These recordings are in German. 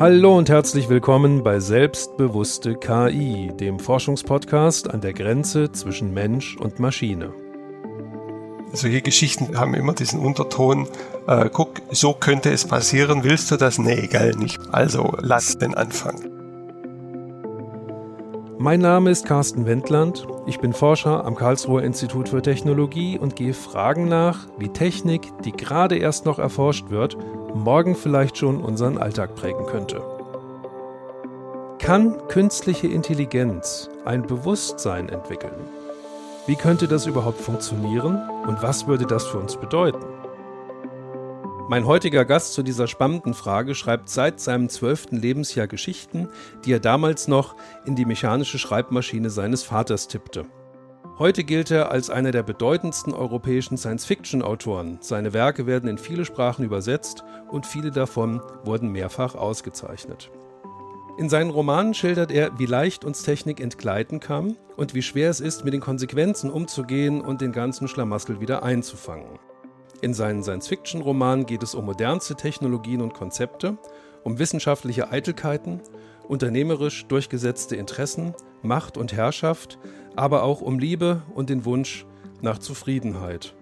Hallo und herzlich willkommen bei Selbstbewusste KI, dem Forschungspodcast an der Grenze zwischen Mensch und Maschine. Solche Geschichten haben immer diesen Unterton, äh, guck, so könnte es passieren, willst du das? Nee, egal nicht. Also lass den Anfang. Mein Name ist Carsten Wendland. Ich bin Forscher am Karlsruher Institut für Technologie und gehe Fragen nach, wie Technik, die gerade erst noch erforscht wird, morgen vielleicht schon unseren Alltag prägen könnte. Kann künstliche Intelligenz ein Bewusstsein entwickeln? Wie könnte das überhaupt funktionieren und was würde das für uns bedeuten? Mein heutiger Gast zu dieser spannenden Frage schreibt seit seinem zwölften Lebensjahr Geschichten, die er damals noch in die mechanische Schreibmaschine seines Vaters tippte. Heute gilt er als einer der bedeutendsten europäischen Science-Fiction-Autoren. Seine Werke werden in viele Sprachen übersetzt und viele davon wurden mehrfach ausgezeichnet. In seinen Romanen schildert er, wie leicht uns Technik entgleiten kann und wie schwer es ist, mit den Konsequenzen umzugehen und den ganzen Schlamassel wieder einzufangen. In seinen Science-Fiction-Romanen geht es um modernste Technologien und Konzepte, um wissenschaftliche Eitelkeiten, unternehmerisch durchgesetzte Interessen, Macht und Herrschaft, aber auch um Liebe und den Wunsch nach Zufriedenheit.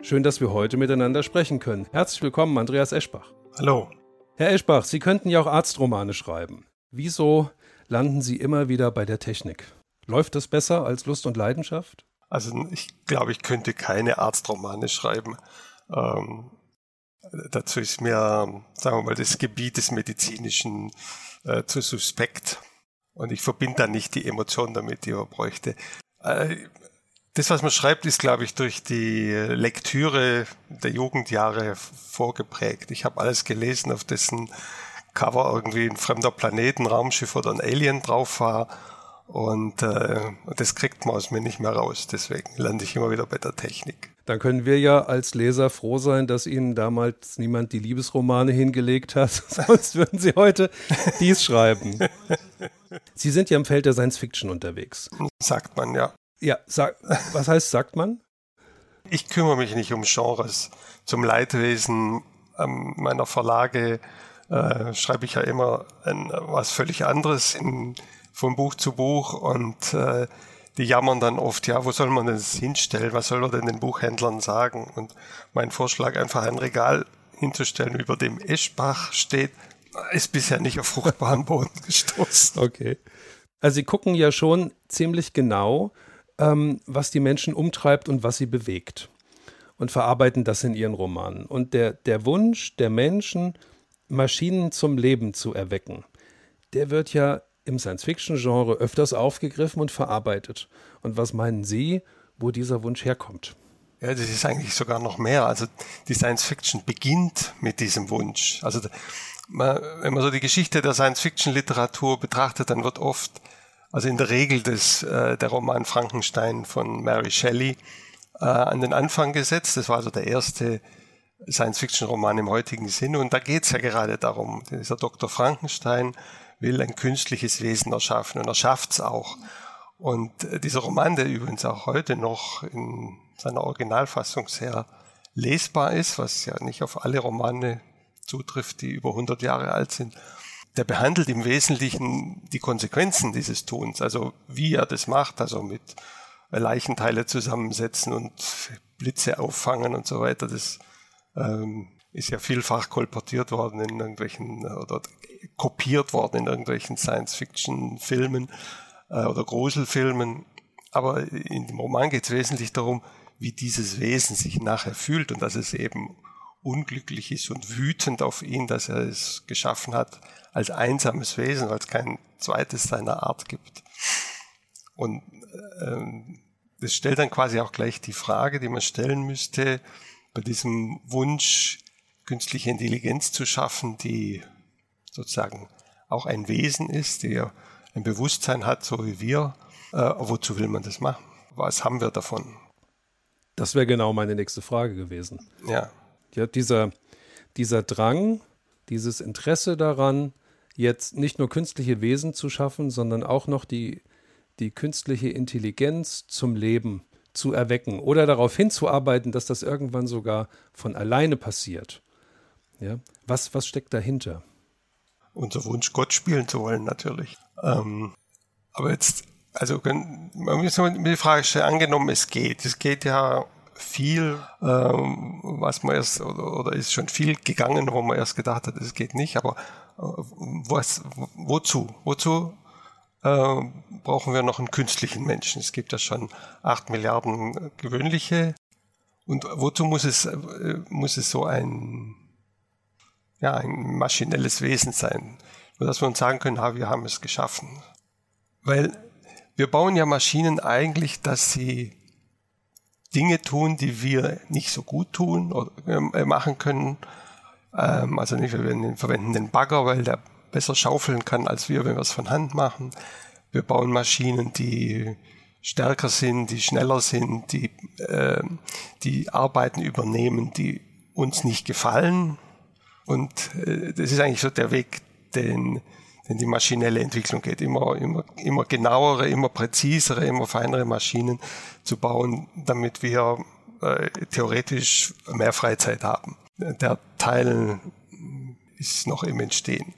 Schön, dass wir heute miteinander sprechen können. Herzlich willkommen, Andreas Eschbach. Hallo. Herr Eschbach, Sie könnten ja auch Arztromane schreiben. Wieso landen Sie immer wieder bei der Technik? Läuft das besser als Lust und Leidenschaft? Also ich glaube, ich könnte keine Arztromane schreiben. Ähm, dazu ist mir, sagen wir mal, das Gebiet des Medizinischen äh, zu suspekt. Und ich verbinde da nicht die Emotionen damit, die man bräuchte. Äh, das, was man schreibt, ist, glaube ich, durch die Lektüre der Jugendjahre vorgeprägt. Ich habe alles gelesen, auf dessen Cover irgendwie ein fremder Planeten, Raumschiff oder ein Alien drauf war. Und äh, das kriegt man aus mir nicht mehr raus. Deswegen lande ich immer wieder bei der Technik. Dann können wir ja als Leser froh sein, dass Ihnen damals niemand die Liebesromane hingelegt hat. Sonst würden Sie heute dies schreiben. Sie sind ja im Feld der Science Fiction unterwegs. Sagt man, ja. Ja, sag, was heißt sagt man? Ich kümmere mich nicht um Genres. Zum Leidwesen ähm, meiner Verlage äh, schreibe ich ja immer ein, was völlig anderes in, von Buch zu Buch und äh, die jammern dann oft, ja, wo soll man das hinstellen? Was soll man denn den Buchhändlern sagen? Und mein Vorschlag, einfach ein Regal hinzustellen, über dem Eschbach steht, ist bisher nicht auf fruchtbaren Boden gestoßen. Okay. Also Sie gucken ja schon ziemlich genau, ähm, was die Menschen umtreibt und was sie bewegt. Und verarbeiten das in ihren Romanen. Und der, der Wunsch der Menschen, Maschinen zum Leben zu erwecken, der wird ja im Science-Fiction-Genre öfters aufgegriffen und verarbeitet. Und was meinen Sie, wo dieser Wunsch herkommt? Ja, das ist eigentlich sogar noch mehr. Also die Science-Fiction beginnt mit diesem Wunsch. Also wenn man so die Geschichte der Science-Fiction-Literatur betrachtet, dann wird oft, also in der Regel des, äh, der Roman Frankenstein von Mary Shelley äh, an den Anfang gesetzt. Das war also der erste Science-Fiction-Roman im heutigen Sinne. Und da geht es ja gerade darum, dieser Dr. Frankenstein will ein künstliches Wesen erschaffen und er schafft es auch. Und äh, dieser Roman, der übrigens auch heute noch in seiner Originalfassung sehr lesbar ist, was ja nicht auf alle Romane zutrifft, die über 100 Jahre alt sind, der behandelt im Wesentlichen die Konsequenzen dieses Tuns, also wie er das macht, also mit Leichenteile zusammensetzen und Blitze auffangen und so weiter. Das ähm, ist ja vielfach kolportiert worden in irgendwelchen oder kopiert worden in irgendwelchen Science-Fiction-Filmen äh, oder Gruselfilmen. Aber in dem Roman geht es wesentlich darum, wie dieses Wesen sich nachher fühlt und dass es eben unglücklich ist und wütend auf ihn, dass er es geschaffen hat als einsames Wesen, weil es kein zweites seiner Art gibt. Und ähm, das stellt dann quasi auch gleich die Frage, die man stellen müsste, bei diesem Wunsch, künstliche Intelligenz zu schaffen, die sozusagen auch ein Wesen ist, der ein Bewusstsein hat, so wie wir. Äh, wozu will man das machen? Was haben wir davon? Das wäre genau meine nächste Frage gewesen. Ja. Ja, dieser, dieser Drang, dieses Interesse daran, jetzt nicht nur künstliche Wesen zu schaffen, sondern auch noch die, die künstliche Intelligenz zum Leben zu erwecken oder darauf hinzuarbeiten, dass das irgendwann sogar von alleine passiert. Ja? Was, was steckt dahinter? Unser Wunsch, Gott spielen zu wollen, natürlich. Ähm, aber jetzt, also man muss mir die Frage stellen, angenommen es geht. Es geht ja viel, ähm, was man erst, oder, oder ist schon viel gegangen, wo man erst gedacht hat, es geht nicht, aber äh, was, wozu? Wozu äh, brauchen wir noch einen künstlichen Menschen? Es gibt ja schon acht Milliarden gewöhnliche. Und wozu muss es, äh, muss es so ein, ja, ein maschinelles Wesen sein? Nur dass wir uns sagen können, ha, wir haben es geschaffen. Weil wir bauen ja Maschinen eigentlich, dass sie Dinge tun, die wir nicht so gut tun oder äh, machen können. Ähm, also nicht, wir verwenden den Bagger, weil der besser schaufeln kann als wir, wenn wir es von Hand machen. Wir bauen Maschinen, die stärker sind, die schneller sind, die, äh, die Arbeiten übernehmen, die uns nicht gefallen. Und äh, das ist eigentlich so der Weg, den denn die maschinelle Entwicklung geht. Immer, immer, immer genauere, immer präzisere, immer feinere Maschinen zu bauen, damit wir äh, theoretisch mehr Freizeit haben. Der Teil ist noch im Entstehen.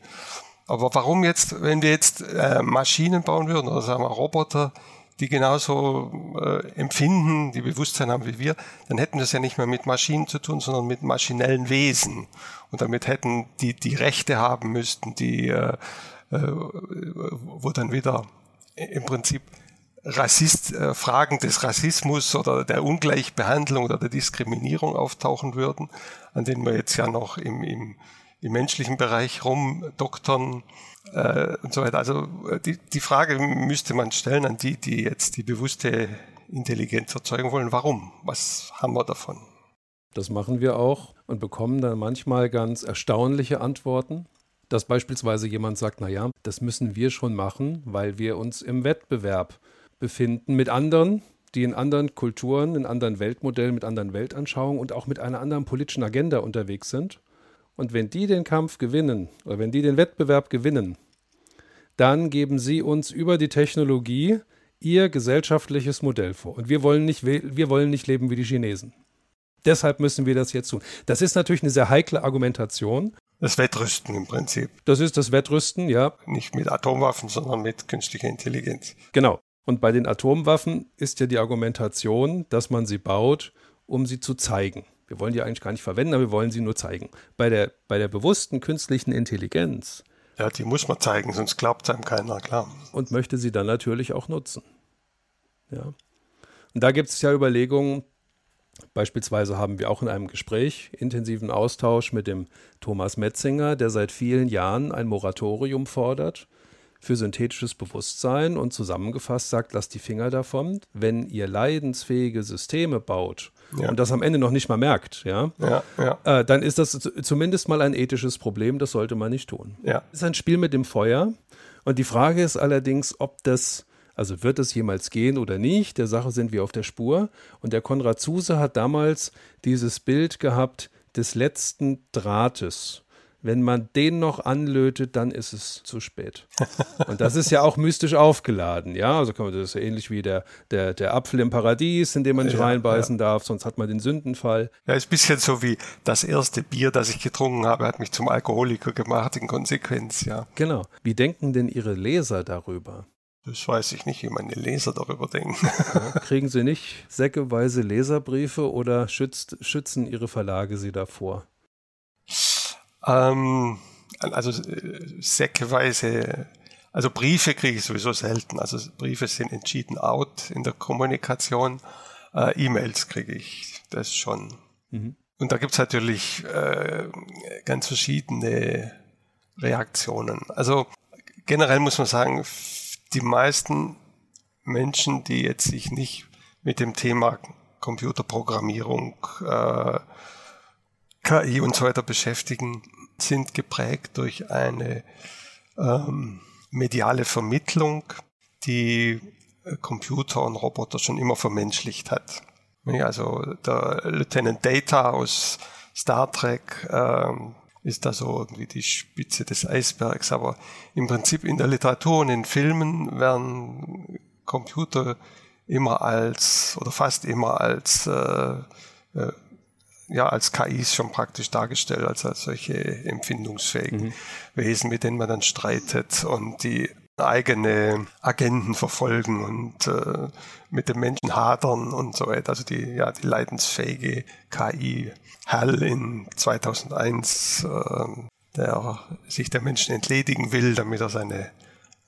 Aber warum jetzt, wenn wir jetzt äh, Maschinen bauen würden oder sagen wir Roboter, die genauso äh, empfinden, die Bewusstsein haben wie wir, dann hätten wir es ja nicht mehr mit Maschinen zu tun, sondern mit maschinellen Wesen. Und damit hätten die, die Rechte haben müssten, die äh, äh, wo dann wieder im Prinzip Rassist, äh, Fragen des Rassismus oder der Ungleichbehandlung oder der Diskriminierung auftauchen würden, an denen wir jetzt ja noch im, im, im menschlichen Bereich rumdoktern äh, und so weiter. Also äh, die, die Frage müsste man stellen an die, die jetzt die bewusste Intelligenz erzeugen wollen. Warum? Was haben wir davon? Das machen wir auch und bekommen dann manchmal ganz erstaunliche Antworten dass beispielsweise jemand sagt, naja, das müssen wir schon machen, weil wir uns im Wettbewerb befinden mit anderen, die in anderen Kulturen, in anderen Weltmodellen, mit anderen Weltanschauungen und auch mit einer anderen politischen Agenda unterwegs sind. Und wenn die den Kampf gewinnen oder wenn die den Wettbewerb gewinnen, dann geben sie uns über die Technologie ihr gesellschaftliches Modell vor. Und wir wollen nicht, wir wollen nicht leben wie die Chinesen. Deshalb müssen wir das jetzt tun. Das ist natürlich eine sehr heikle Argumentation, das Wettrüsten im Prinzip. Das ist das Wettrüsten, ja. Nicht mit Atomwaffen, sondern mit künstlicher Intelligenz. Genau. Und bei den Atomwaffen ist ja die Argumentation, dass man sie baut, um sie zu zeigen. Wir wollen die eigentlich gar nicht verwenden, aber wir wollen sie nur zeigen. Bei der, bei der bewussten künstlichen Intelligenz. Ja, die muss man zeigen, sonst glaubt es einem keiner, klar. Und möchte sie dann natürlich auch nutzen. Ja. Und da gibt es ja Überlegungen, Beispielsweise haben wir auch in einem Gespräch intensiven Austausch mit dem Thomas Metzinger, der seit vielen Jahren ein Moratorium fordert für synthetisches Bewusstsein und zusammengefasst sagt, lasst die Finger davon, wenn ihr leidensfähige Systeme baut ja. und das am Ende noch nicht mal merkt, ja, ja, ja. Äh, dann ist das zumindest mal ein ethisches Problem, das sollte man nicht tun. Ja. Es ist ein Spiel mit dem Feuer und die Frage ist allerdings, ob das also wird es jemals gehen oder nicht? Der Sache sind wir auf der Spur. Und der Konrad Zuse hat damals dieses Bild gehabt des letzten Drahtes. Wenn man den noch anlötet, dann ist es zu spät. Und das ist ja auch mystisch aufgeladen, ja. Also das ist ja ähnlich wie der, der, der Apfel im Paradies, in dem man nicht ja, reinbeißen ja. darf, sonst hat man den Sündenfall. Ja, ist ein bisschen so wie das erste Bier, das ich getrunken habe, hat mich zum Alkoholiker gemacht, in Konsequenz, ja. Genau. Wie denken denn Ihre Leser darüber? Das weiß ich nicht, wie meine Leser darüber denken. Kriegen Sie nicht säckeweise Leserbriefe oder schützt, schützen Ihre Verlage Sie davor? Ähm, also äh, säckeweise, also Briefe kriege ich sowieso selten. Also Briefe sind entschieden out in der Kommunikation. Äh, E-Mails kriege ich das schon. Mhm. Und da gibt es natürlich äh, ganz verschiedene Reaktionen. Also generell muss man sagen, die meisten Menschen, die jetzt sich nicht mit dem Thema Computerprogrammierung, äh, KI und so weiter beschäftigen, sind geprägt durch eine ähm, mediale Vermittlung, die äh, Computer und Roboter schon immer vermenschlicht hat. Also der Lieutenant Data aus Star Trek ähm, ist da so irgendwie die Spitze des Eisbergs. Aber im Prinzip in der Literatur und in Filmen werden Computer immer als oder fast immer als äh, äh, ja als KIs schon praktisch dargestellt, als, als solche empfindungsfähigen mhm. Wesen, mit denen man dann streitet und die eigene Agenten verfolgen und äh, mit dem Menschen hadern und so weiter. Also die, ja, die leidensfähige KI Hal in 2001, äh, der sich der Menschen entledigen will, damit er seine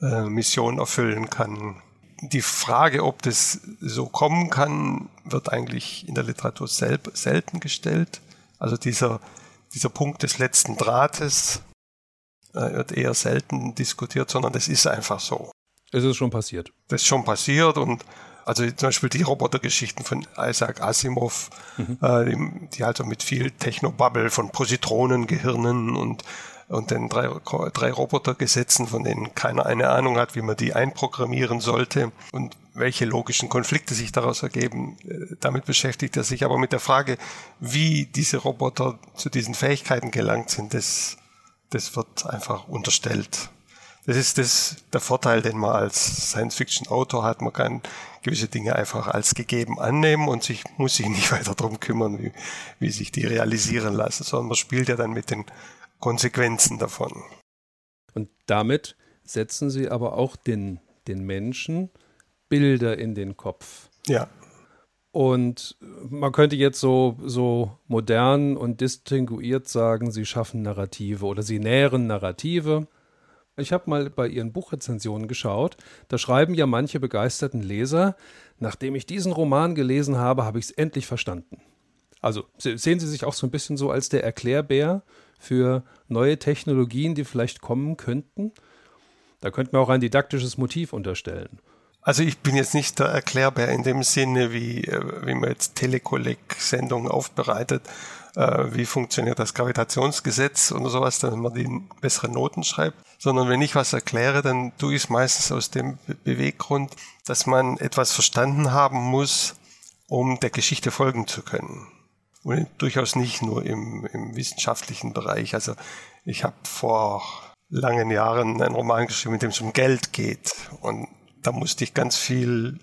äh, Mission erfüllen kann. Die Frage, ob das so kommen kann, wird eigentlich in der Literatur sel selten gestellt. Also dieser, dieser Punkt des letzten Drahtes, äh, wird eher selten diskutiert, sondern das ist einfach so. Es ist schon passiert. Das ist schon passiert und also zum Beispiel die Robotergeschichten von Isaac Asimov, mhm. äh, die, die also mit viel Technobubble von Positronengehirnen und und den drei, drei Robotergesetzen, von denen keiner eine Ahnung hat, wie man die einprogrammieren sollte und welche logischen Konflikte sich daraus ergeben. Äh, damit beschäftigt er sich aber mit der Frage, wie diese Roboter zu diesen Fähigkeiten gelangt sind. Das das wird einfach unterstellt. Das ist das, der Vorteil, den man als Science-Fiction-Autor hat. Man kann gewisse Dinge einfach als gegeben annehmen und sich, muss sich nicht weiter darum kümmern, wie, wie sich die realisieren lassen, sondern man spielt ja dann mit den Konsequenzen davon. Und damit setzen Sie aber auch den, den Menschen Bilder in den Kopf. Ja. Und man könnte jetzt so, so modern und distinguiert sagen, sie schaffen Narrative oder sie nähren Narrative. Ich habe mal bei Ihren Buchrezensionen geschaut. Da schreiben ja manche begeisterten Leser, nachdem ich diesen Roman gelesen habe, habe ich es endlich verstanden. Also sehen Sie sich auch so ein bisschen so als der Erklärbär für neue Technologien, die vielleicht kommen könnten? Da könnte man auch ein didaktisches Motiv unterstellen. Also ich bin jetzt nicht der Erklärbär in dem Sinne, wie, äh, wie man jetzt Telekolleg-Sendungen aufbereitet, äh, wie funktioniert das Gravitationsgesetz oder sowas, damit man die bessere Noten schreibt, sondern wenn ich was erkläre, dann tue ich es meistens aus dem Beweggrund, dass man etwas verstanden haben muss, um der Geschichte folgen zu können. Und durchaus nicht nur im, im wissenschaftlichen Bereich. Also ich habe vor langen Jahren einen Roman geschrieben, in dem es um Geld geht. Und da musste ich ganz viel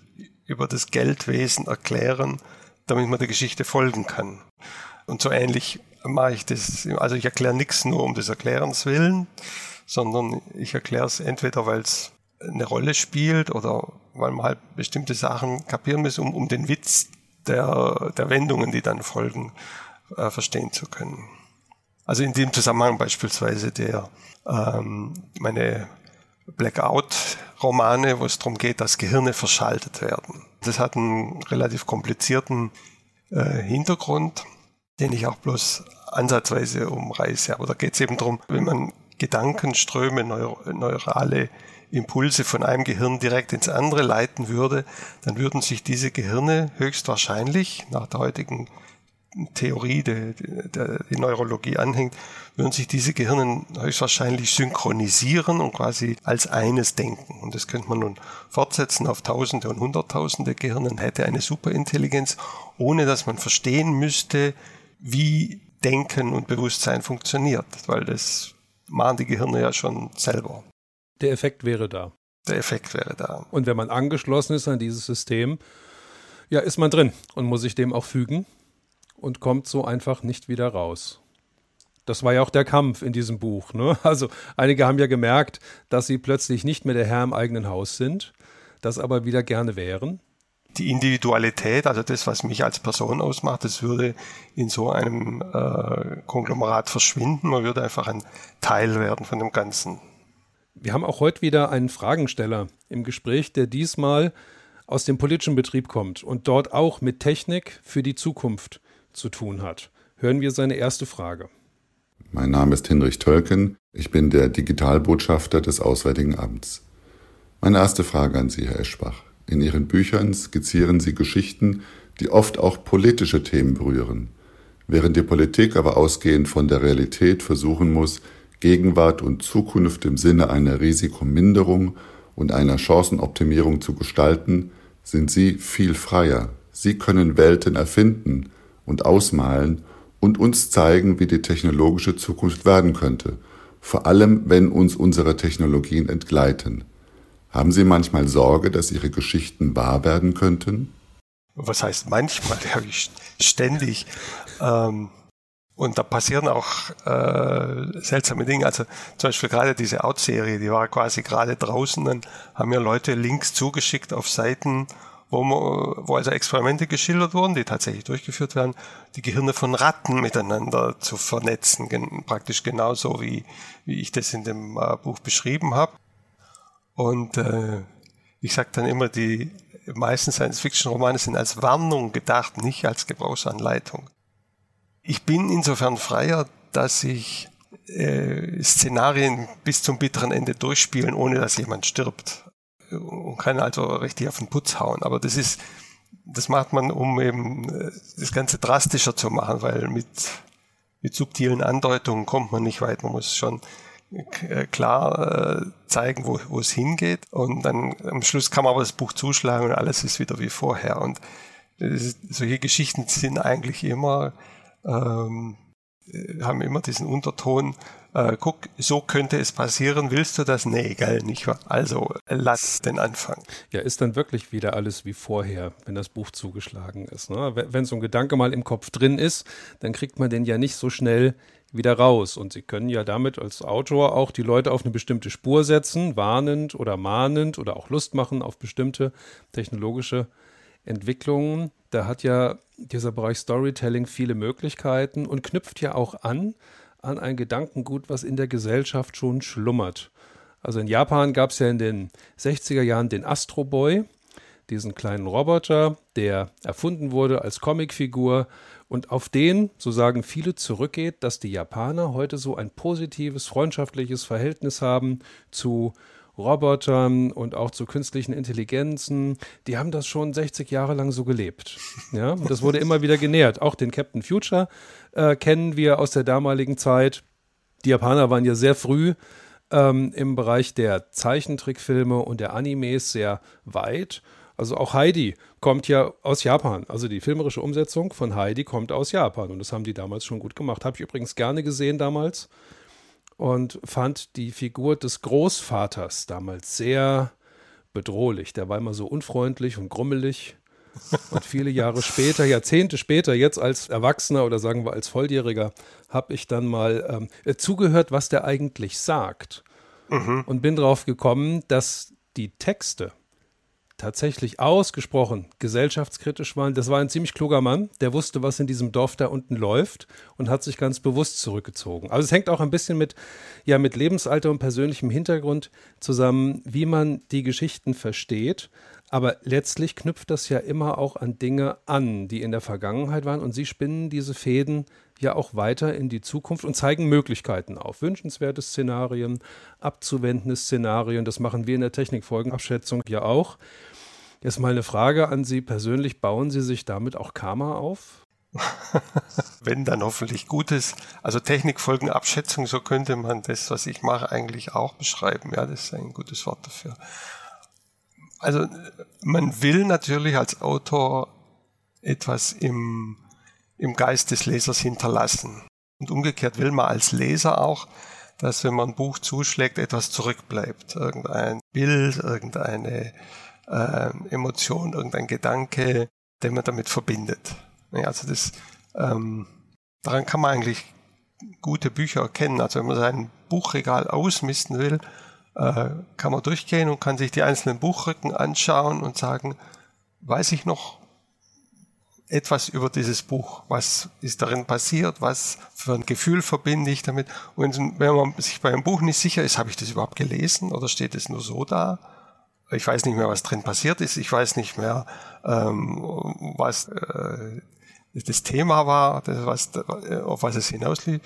über das Geldwesen erklären, damit man der Geschichte folgen kann. Und so ähnlich mache ich das. Also ich erkläre nichts nur um des Erklärens willen, sondern ich erkläre es entweder, weil es eine Rolle spielt oder weil man halt bestimmte Sachen kapieren muss, um, um den Witz der, der Wendungen, die dann folgen, äh, verstehen zu können. Also in dem Zusammenhang beispielsweise der ähm, meine Blackout-Romane, wo es darum geht, dass Gehirne verschaltet werden. Das hat einen relativ komplizierten äh, Hintergrund, den ich auch bloß ansatzweise umreiße. Aber da geht es eben darum, wenn man Gedankenströme, neur neurale Impulse von einem Gehirn direkt ins andere leiten würde, dann würden sich diese Gehirne höchstwahrscheinlich nach der heutigen Theorie, die, die Neurologie anhängt, würden sich diese Gehirne höchstwahrscheinlich synchronisieren und quasi als eines denken. Und das könnte man nun fortsetzen auf Tausende und Hunderttausende Gehirnen, hätte eine Superintelligenz, ohne dass man verstehen müsste, wie Denken und Bewusstsein funktioniert, weil das machen die Gehirne ja schon selber. Der Effekt wäre da. Der Effekt wäre da. Und wenn man angeschlossen ist an dieses System, ja, ist man drin und muss sich dem auch fügen und kommt so einfach nicht wieder raus. Das war ja auch der Kampf in diesem Buch. Ne? Also einige haben ja gemerkt, dass sie plötzlich nicht mehr der Herr im eigenen Haus sind, das aber wieder gerne wären. Die Individualität, also das, was mich als Person ausmacht, das würde in so einem äh, Konglomerat verschwinden. Man würde einfach ein Teil werden von dem Ganzen. Wir haben auch heute wieder einen Fragensteller im Gespräch, der diesmal aus dem politischen Betrieb kommt und dort auch mit Technik für die Zukunft zu tun hat. Hören wir seine erste Frage. Mein Name ist Hinrich Tölken. Ich bin der Digitalbotschafter des Auswärtigen Amts. Meine erste Frage an Sie, Herr Eschbach. In Ihren Büchern skizzieren Sie Geschichten, die oft auch politische Themen berühren. Während die Politik aber ausgehend von der Realität versuchen muss, Gegenwart und Zukunft im Sinne einer Risikominderung und einer Chancenoptimierung zu gestalten, sind Sie viel freier. Sie können Welten erfinden, und ausmalen und uns zeigen, wie die technologische Zukunft werden könnte, vor allem wenn uns unsere Technologien entgleiten. Haben Sie manchmal Sorge, dass Ihre Geschichten wahr werden könnten? Was heißt manchmal? Ständig. Ähm, und da passieren auch äh, seltsame Dinge. Also zum Beispiel gerade diese Out-Serie, die war quasi gerade draußen, dann haben mir Leute Links zugeschickt auf Seiten, wo, man, wo also Experimente geschildert wurden, die tatsächlich durchgeführt werden, die Gehirne von Ratten miteinander zu vernetzen, gen praktisch genauso wie, wie ich das in dem äh, Buch beschrieben habe. Und äh, ich sage dann immer, die meisten Science-Fiction-Romane sind als Warnung gedacht, nicht als Gebrauchsanleitung. Ich bin insofern freier, dass ich äh, Szenarien bis zum bitteren Ende durchspielen, ohne dass jemand stirbt. Und kann also richtig auf den Putz hauen. Aber das ist, das macht man, um eben äh, das Ganze drastischer zu machen, weil mit, mit subtilen Andeutungen kommt man nicht weit. Man muss schon äh, klar äh, zeigen, wo, wo es hingeht. Und dann am Schluss kann man aber das Buch zuschlagen und alles ist wieder wie vorher. Und solche Geschichten sind eigentlich immer ähm, haben immer diesen Unterton, äh, guck, so könnte es passieren, willst du das? Nee, geil, nicht wahr? Also lass den Anfang. Ja, ist dann wirklich wieder alles wie vorher, wenn das Buch zugeschlagen ist. Ne? Wenn so ein Gedanke mal im Kopf drin ist, dann kriegt man den ja nicht so schnell wieder raus. Und Sie können ja damit als Autor auch die Leute auf eine bestimmte Spur setzen, warnend oder mahnend oder auch Lust machen auf bestimmte technologische Entwicklungen. Da hat ja dieser Bereich Storytelling viele Möglichkeiten und knüpft ja auch an an ein Gedankengut, was in der Gesellschaft schon schlummert. Also in Japan gab es ja in den 60er Jahren den Astro Boy, diesen kleinen Roboter, der erfunden wurde als Comicfigur und auf den, so sagen viele, zurückgeht, dass die Japaner heute so ein positives, freundschaftliches Verhältnis haben zu Robotern und auch zu künstlichen Intelligenzen, die haben das schon 60 Jahre lang so gelebt. Ja, und das wurde immer wieder genährt. Auch den Captain Future äh, kennen wir aus der damaligen Zeit. Die Japaner waren ja sehr früh ähm, im Bereich der Zeichentrickfilme und der Animes sehr weit. Also auch Heidi kommt ja aus Japan. Also die filmerische Umsetzung von Heidi kommt aus Japan und das haben die damals schon gut gemacht. Habe ich übrigens gerne gesehen damals und fand die Figur des Großvaters damals sehr bedrohlich. Der war immer so unfreundlich und grummelig. Und viele Jahre später, Jahrzehnte später, jetzt als Erwachsener oder sagen wir als Volljähriger, habe ich dann mal ähm, äh, zugehört, was der eigentlich sagt. Mhm. Und bin darauf gekommen, dass die Texte tatsächlich ausgesprochen gesellschaftskritisch waren. Das war ein ziemlich kluger Mann, der wusste, was in diesem Dorf da unten läuft und hat sich ganz bewusst zurückgezogen. Also es hängt auch ein bisschen mit, ja, mit Lebensalter und persönlichem Hintergrund zusammen, wie man die Geschichten versteht. Aber letztlich knüpft das ja immer auch an Dinge an, die in der Vergangenheit waren und sie spinnen diese Fäden ja auch weiter in die Zukunft und zeigen Möglichkeiten auf. Wünschenswerte Szenarien, abzuwendende Szenarien, das machen wir in der Technikfolgenabschätzung ja auch. Jetzt mal eine Frage an Sie persönlich, bauen Sie sich damit auch Karma auf? Wenn dann hoffentlich Gutes. Also Technikfolgenabschätzung, so könnte man das, was ich mache, eigentlich auch beschreiben. Ja, das ist ein gutes Wort dafür. Also man will natürlich als Autor etwas im im Geist des Lesers hinterlassen. Und umgekehrt will man als Leser auch, dass wenn man ein Buch zuschlägt, etwas zurückbleibt. Irgendein Bild, irgendeine äh, Emotion, irgendein Gedanke, den man damit verbindet. Also das, ähm, daran kann man eigentlich gute Bücher erkennen. Also wenn man sein Buchregal ausmisten will, äh, kann man durchgehen und kann sich die einzelnen Buchrücken anschauen und sagen, weiß ich noch, etwas über dieses Buch. Was ist darin passiert? Was für ein Gefühl verbinde ich damit? Und wenn man sich bei einem Buch nicht sicher ist, habe ich das überhaupt gelesen oder steht es nur so da? Ich weiß nicht mehr, was drin passiert ist. Ich weiß nicht mehr, ähm, was äh, das Thema war, das, was, auf was es hinauslief.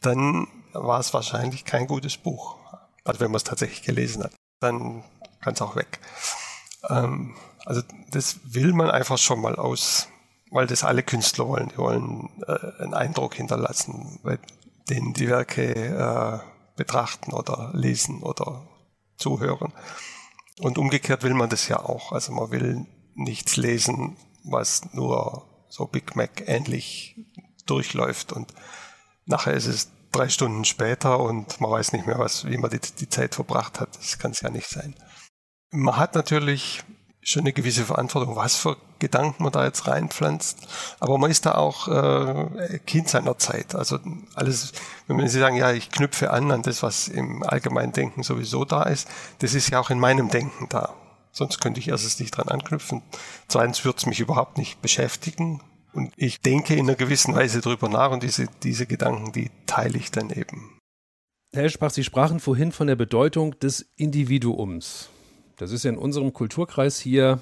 Dann war es wahrscheinlich kein gutes Buch. Also wenn man es tatsächlich gelesen hat, dann kann es auch weg. Ähm, also das will man einfach schon mal aus weil das alle Künstler wollen. Die wollen äh, einen Eindruck hinterlassen, bei denen die Werke äh, betrachten oder lesen oder zuhören. Und umgekehrt will man das ja auch. Also man will nichts lesen, was nur so Big Mac ähnlich durchläuft und nachher ist es drei Stunden später und man weiß nicht mehr, was, wie man die, die Zeit verbracht hat. Das kann es ja nicht sein. Man hat natürlich schon eine gewisse Verantwortung, was für Gedanken man da jetzt reinpflanzt. Aber man ist da auch äh, Kind seiner Zeit. Also alles, wenn Sie sagen, ja, ich knüpfe an an das, was im allgemeinen Denken sowieso da ist, das ist ja auch in meinem Denken da. Sonst könnte ich erstens nicht dran anknüpfen. Zweitens wird es mich überhaupt nicht beschäftigen. Und ich denke in einer gewissen Weise drüber nach und diese, diese Gedanken, die teile ich dann eben. Herr Eschbach, Sie sprachen vorhin von der Bedeutung des Individuums. Das ist ja in unserem Kulturkreis hier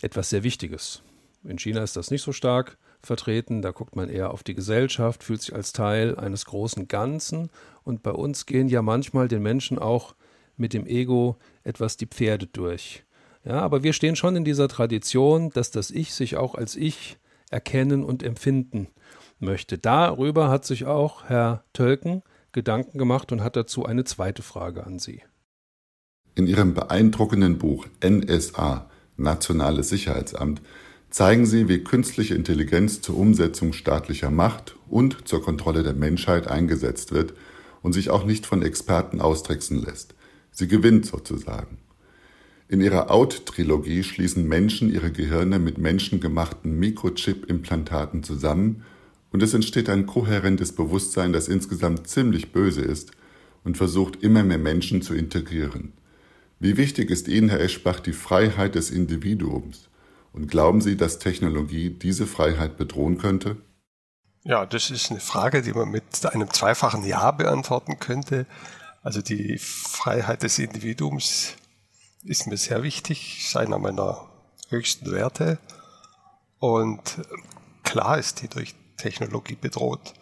etwas sehr Wichtiges. In China ist das nicht so stark vertreten, da guckt man eher auf die Gesellschaft, fühlt sich als Teil eines großen Ganzen und bei uns gehen ja manchmal den Menschen auch mit dem Ego etwas die Pferde durch. Ja, aber wir stehen schon in dieser Tradition, dass das Ich sich auch als Ich erkennen und empfinden möchte. Darüber hat sich auch Herr Tölken Gedanken gemacht und hat dazu eine zweite Frage an Sie. In Ihrem beeindruckenden Buch NSA Nationales Sicherheitsamt zeigen Sie, wie künstliche Intelligenz zur Umsetzung staatlicher Macht und zur Kontrolle der Menschheit eingesetzt wird und sich auch nicht von Experten austricksen lässt. Sie gewinnt sozusagen. In ihrer Out-Trilogie schließen Menschen ihre Gehirne mit menschengemachten Mikrochip-Implantaten zusammen und es entsteht ein kohärentes Bewusstsein, das insgesamt ziemlich böse ist und versucht immer mehr Menschen zu integrieren. Wie wichtig ist Ihnen, Herr Eschbach, die Freiheit des Individuums? Und glauben Sie, dass Technologie diese Freiheit bedrohen könnte? Ja, das ist eine Frage, die man mit einem zweifachen Ja beantworten könnte. Also die Freiheit des Individuums ist mir sehr wichtig, ist einer meiner höchsten Werte. Und klar ist die durch Technologie bedroht.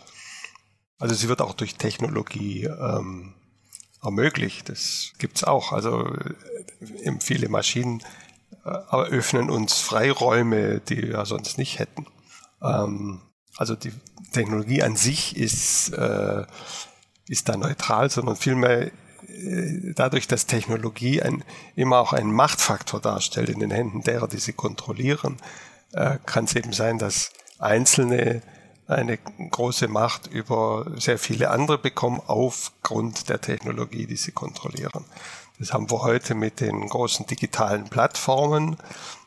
Also sie wird auch durch Technologie ähm, ermöglicht. Das gibt es auch. Also äh, viele Maschinen äh, eröffnen uns Freiräume, die wir sonst nicht hätten. Ähm, also die Technologie an sich ist, äh, ist da neutral, sondern vielmehr dadurch, dass Technologie ein, immer auch einen Machtfaktor darstellt in den Händen derer, die sie kontrollieren, äh, kann es eben sein, dass Einzelne eine große Macht über sehr viele andere bekommen aufgrund der Technologie, die sie kontrollieren. Das haben wir heute mit den großen digitalen Plattformen.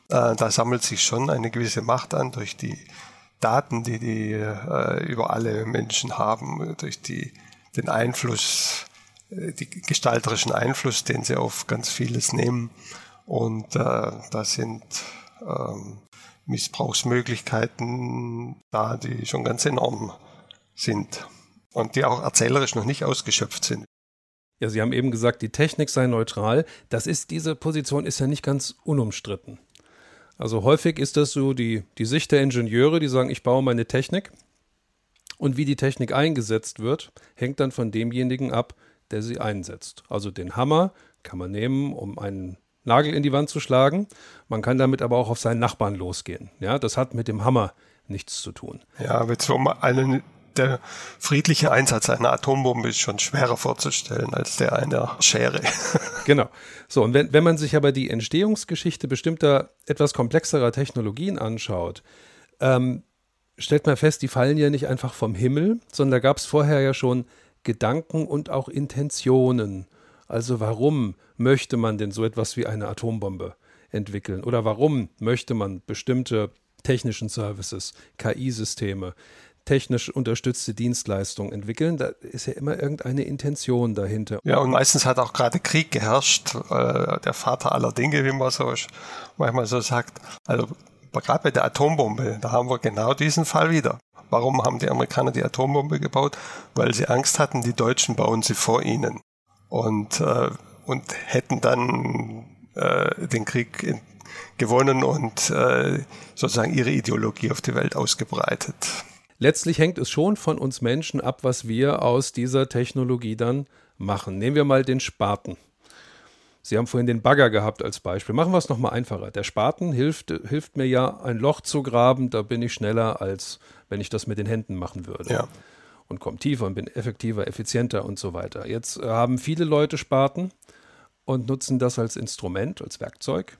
Äh, da sammelt sich schon eine gewisse Macht an durch die Daten, die die äh, über alle Menschen haben, durch die, den Einfluss, äh, die gestalterischen Einfluss, den sie auf ganz vieles nehmen. Und da sind ähm, Missbrauchsmöglichkeiten da, die schon ganz enorm sind und die auch erzählerisch noch nicht ausgeschöpft sind. Ja, Sie haben eben gesagt, die Technik sei neutral. Das ist, diese Position ist ja nicht ganz unumstritten. Also häufig ist das so die, die Sicht der Ingenieure, die sagen, ich baue meine Technik. Und wie die Technik eingesetzt wird, hängt dann von demjenigen ab, der sie einsetzt. Also den Hammer kann man nehmen, um einen Nagel in die Wand zu schlagen. Man kann damit aber auch auf seinen Nachbarn losgehen. Ja, das hat mit dem Hammer nichts zu tun. Ja, um einen der friedliche Einsatz einer Atombombe ist schon schwerer vorzustellen als der einer Schere. genau. So, und wenn, wenn man sich aber die Entstehungsgeschichte bestimmter, etwas komplexerer Technologien anschaut, ähm, stellt man fest, die fallen ja nicht einfach vom Himmel, sondern da gab es vorher ja schon Gedanken und auch Intentionen. Also warum möchte man denn so etwas wie eine Atombombe entwickeln? Oder warum möchte man bestimmte technischen Services, KI-Systeme, technisch unterstützte Dienstleistungen entwickeln. Da ist ja immer irgendeine Intention dahinter. Ja, und meistens hat auch gerade Krieg geherrscht, äh, der Vater aller Dinge, wie man so manchmal so sagt. Also gerade bei der Atombombe, da haben wir genau diesen Fall wieder. Warum haben die Amerikaner die Atombombe gebaut? Weil sie Angst hatten, die Deutschen bauen sie vor ihnen und, äh, und hätten dann äh, den Krieg in, gewonnen und äh, sozusagen ihre Ideologie auf die Welt ausgebreitet. Letztlich hängt es schon von uns Menschen ab, was wir aus dieser Technologie dann machen. Nehmen wir mal den Spaten. Sie haben vorhin den Bagger gehabt als Beispiel. Machen wir es nochmal einfacher. Der Spaten hilft, hilft mir ja, ein Loch zu graben. Da bin ich schneller, als wenn ich das mit den Händen machen würde. Ja und komme tiefer und bin effektiver, effizienter und so weiter. Jetzt äh, haben viele Leute Spaten und nutzen das als Instrument, als Werkzeug.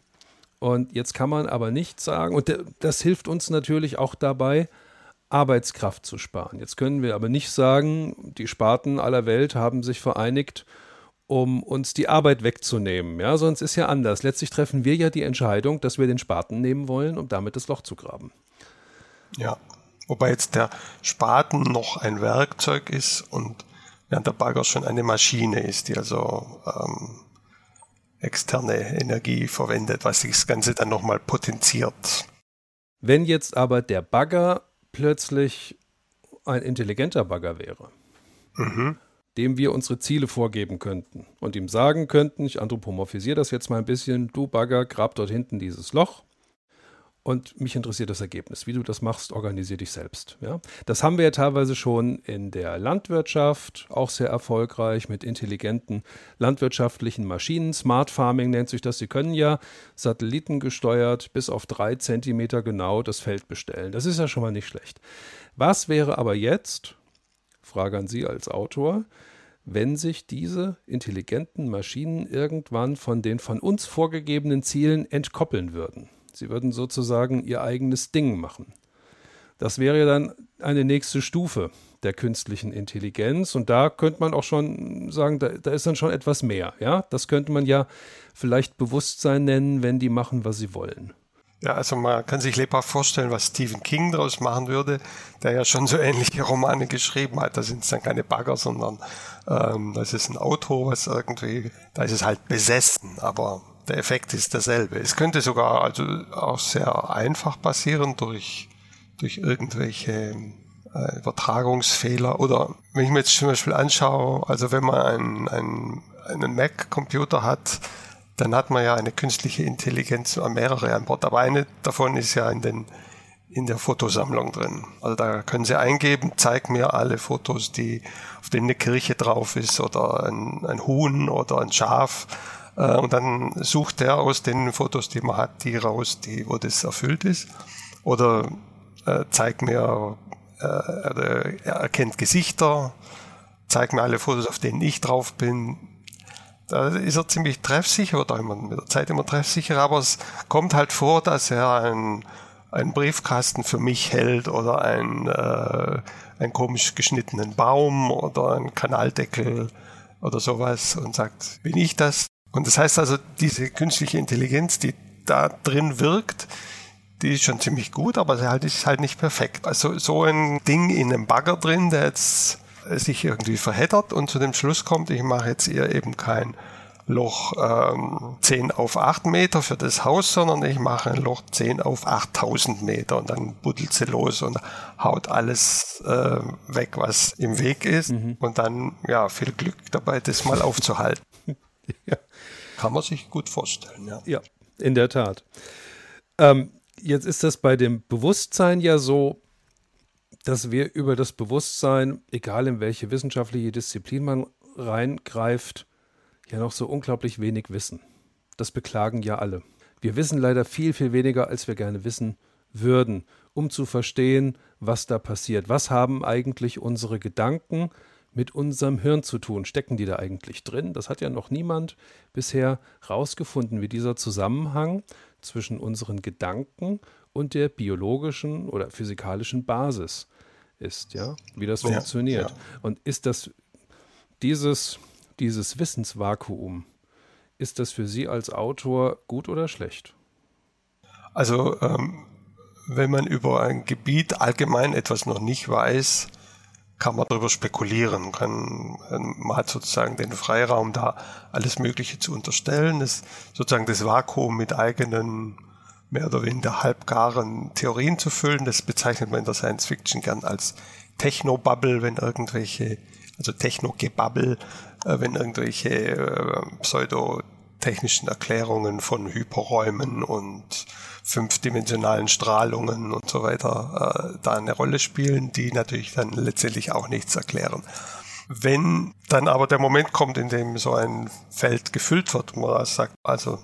Und jetzt kann man aber nicht sagen, und das hilft uns natürlich auch dabei, Arbeitskraft zu sparen. Jetzt können wir aber nicht sagen, die Sparten aller Welt haben sich vereinigt um uns die Arbeit wegzunehmen. Ja, sonst ist ja anders. Letztlich treffen wir ja die Entscheidung, dass wir den Spaten nehmen wollen, um damit das Loch zu graben. Ja, wobei jetzt der Spaten noch ein Werkzeug ist und während der Bagger schon eine Maschine ist, die also ähm, externe Energie verwendet, was das Ganze dann nochmal potenziert. Wenn jetzt aber der Bagger plötzlich ein intelligenter Bagger wäre, mhm. dem wir unsere Ziele vorgeben könnten und ihm sagen könnten, ich anthropomorphisiere das jetzt mal ein bisschen, du Bagger, grab dort hinten dieses Loch und mich interessiert das Ergebnis. Wie du das machst, organisier dich selbst. Ja? Das haben wir ja teilweise schon in der Landwirtschaft, auch sehr erfolgreich mit intelligenten landwirtschaftlichen Maschinen. Smart Farming nennt sich das. Sie können ja satellitengesteuert bis auf drei Zentimeter genau das Feld bestellen. Das ist ja schon mal nicht schlecht. Was wäre aber jetzt, Frage an Sie als Autor, wenn sich diese intelligenten Maschinen irgendwann von den von uns vorgegebenen Zielen entkoppeln würden? Sie würden sozusagen ihr eigenes Ding machen. Das wäre dann eine nächste Stufe der künstlichen Intelligenz. Und da könnte man auch schon sagen, da, da, ist dann schon etwas mehr. Ja, das könnte man ja vielleicht Bewusstsein nennen, wenn die machen, was sie wollen. Ja, also man kann sich lebhaft vorstellen, was Stephen King daraus machen würde, der ja schon so ähnliche Romane geschrieben hat. Da sind es dann keine Bagger, sondern ähm, das ist ein Auto, was irgendwie, da ist es halt besessen, aber der Effekt ist derselbe. Es könnte sogar also auch sehr einfach passieren durch, durch irgendwelche äh, Übertragungsfehler oder wenn ich mir jetzt zum Beispiel anschaue, also wenn man einen, einen, einen Mac-Computer hat, dann hat man ja eine künstliche Intelligenz, mehrere an Bord, aber eine davon ist ja in den in der Fotosammlung drin. Also da können Sie eingeben, zeig mir alle Fotos, die auf denen eine Kirche drauf ist oder ein, ein Huhn oder ein Schaf äh, und dann sucht er aus den Fotos, die man hat, die raus, die, wo das erfüllt ist. Oder äh, zeigt mir, äh, er erkennt Gesichter, zeigt mir alle Fotos, auf denen ich drauf bin. Da ist er ziemlich treffsicher oder immer mit der Zeit immer treffsicher, aber es kommt halt vor, dass er einen, einen Briefkasten für mich hält oder einen, äh, einen komisch geschnittenen Baum oder einen Kanaldeckel oder sowas und sagt, bin ich das? Und das heißt also, diese künstliche Intelligenz, die da drin wirkt, die ist schon ziemlich gut, aber sie halt ist halt nicht perfekt. Also so ein Ding in einem Bagger drin, der jetzt sich irgendwie verheddert und zu dem Schluss kommt, ich mache jetzt eher eben kein Loch ähm, 10 auf 8 Meter für das Haus, sondern ich mache ein Loch 10 auf 8000 Meter und dann buddelt sie los und haut alles äh, weg, was im Weg ist mhm. und dann ja viel Glück dabei, das mal aufzuhalten. ja. Kann man sich gut vorstellen, ja. Ja, in der Tat. Ähm, jetzt ist das bei dem Bewusstsein ja so, dass wir über das Bewusstsein, egal in welche wissenschaftliche Disziplin man reingreift, ja noch so unglaublich wenig wissen. Das beklagen ja alle. Wir wissen leider viel, viel weniger, als wir gerne wissen würden, um zu verstehen, was da passiert. Was haben eigentlich unsere Gedanken mit unserem Hirn zu tun? Stecken die da eigentlich drin? Das hat ja noch niemand bisher rausgefunden, wie dieser Zusammenhang zwischen unseren Gedanken und der biologischen oder physikalischen Basis ist, ja, wie das ja, funktioniert. Ja. Und ist das dieses, dieses Wissensvakuum, ist das für Sie als Autor gut oder schlecht? Also, ähm, wenn man über ein Gebiet allgemein etwas noch nicht weiß, kann man darüber spekulieren, kann, man hat sozusagen den Freiraum, da alles Mögliche zu unterstellen, das, sozusagen das Vakuum mit eigenen, mehr oder weniger halbgaren Theorien zu füllen. Das bezeichnet man in der Science Fiction gern als Technobubble, wenn irgendwelche, also Technogebubble, äh, wenn irgendwelche äh, pseudotechnischen Erklärungen von Hyperräumen und fünfdimensionalen Strahlungen und so weiter äh, da eine Rolle spielen, die natürlich dann letztendlich auch nichts erklären. Wenn dann aber der Moment kommt, in dem so ein Feld gefüllt wird, wo man sagt, also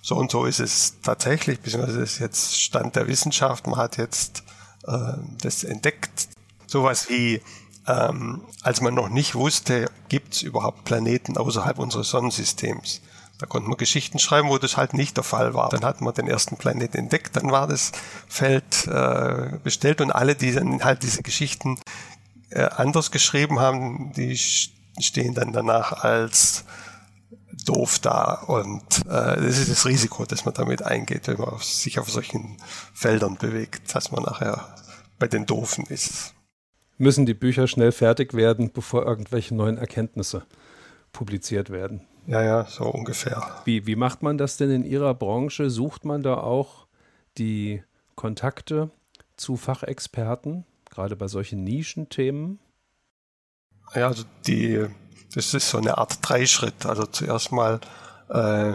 so und so ist es tatsächlich, beziehungsweise ist jetzt Stand der Wissenschaft, man hat jetzt äh, das entdeckt, sowas wie ähm, als man noch nicht wusste, gibt es überhaupt Planeten außerhalb unseres Sonnensystems. Da konnte man Geschichten schreiben, wo das halt nicht der Fall war. Dann hat man den ersten Planeten entdeckt, dann war das Feld äh, bestellt und alle, die dann halt diese Geschichten äh, anders geschrieben haben, die stehen dann danach als doof da. Und äh, das ist das Risiko, das man damit eingeht, wenn man sich auf solchen Feldern bewegt, dass man nachher bei den Doofen ist. Müssen die Bücher schnell fertig werden, bevor irgendwelche neuen Erkenntnisse publiziert werden? Ja, ja, so ungefähr. Wie, wie macht man das denn in Ihrer Branche? Sucht man da auch die Kontakte zu Fachexperten, gerade bei solchen Nischenthemen? Ja, also die, das ist so eine Art Dreischritt. Also zuerst mal äh,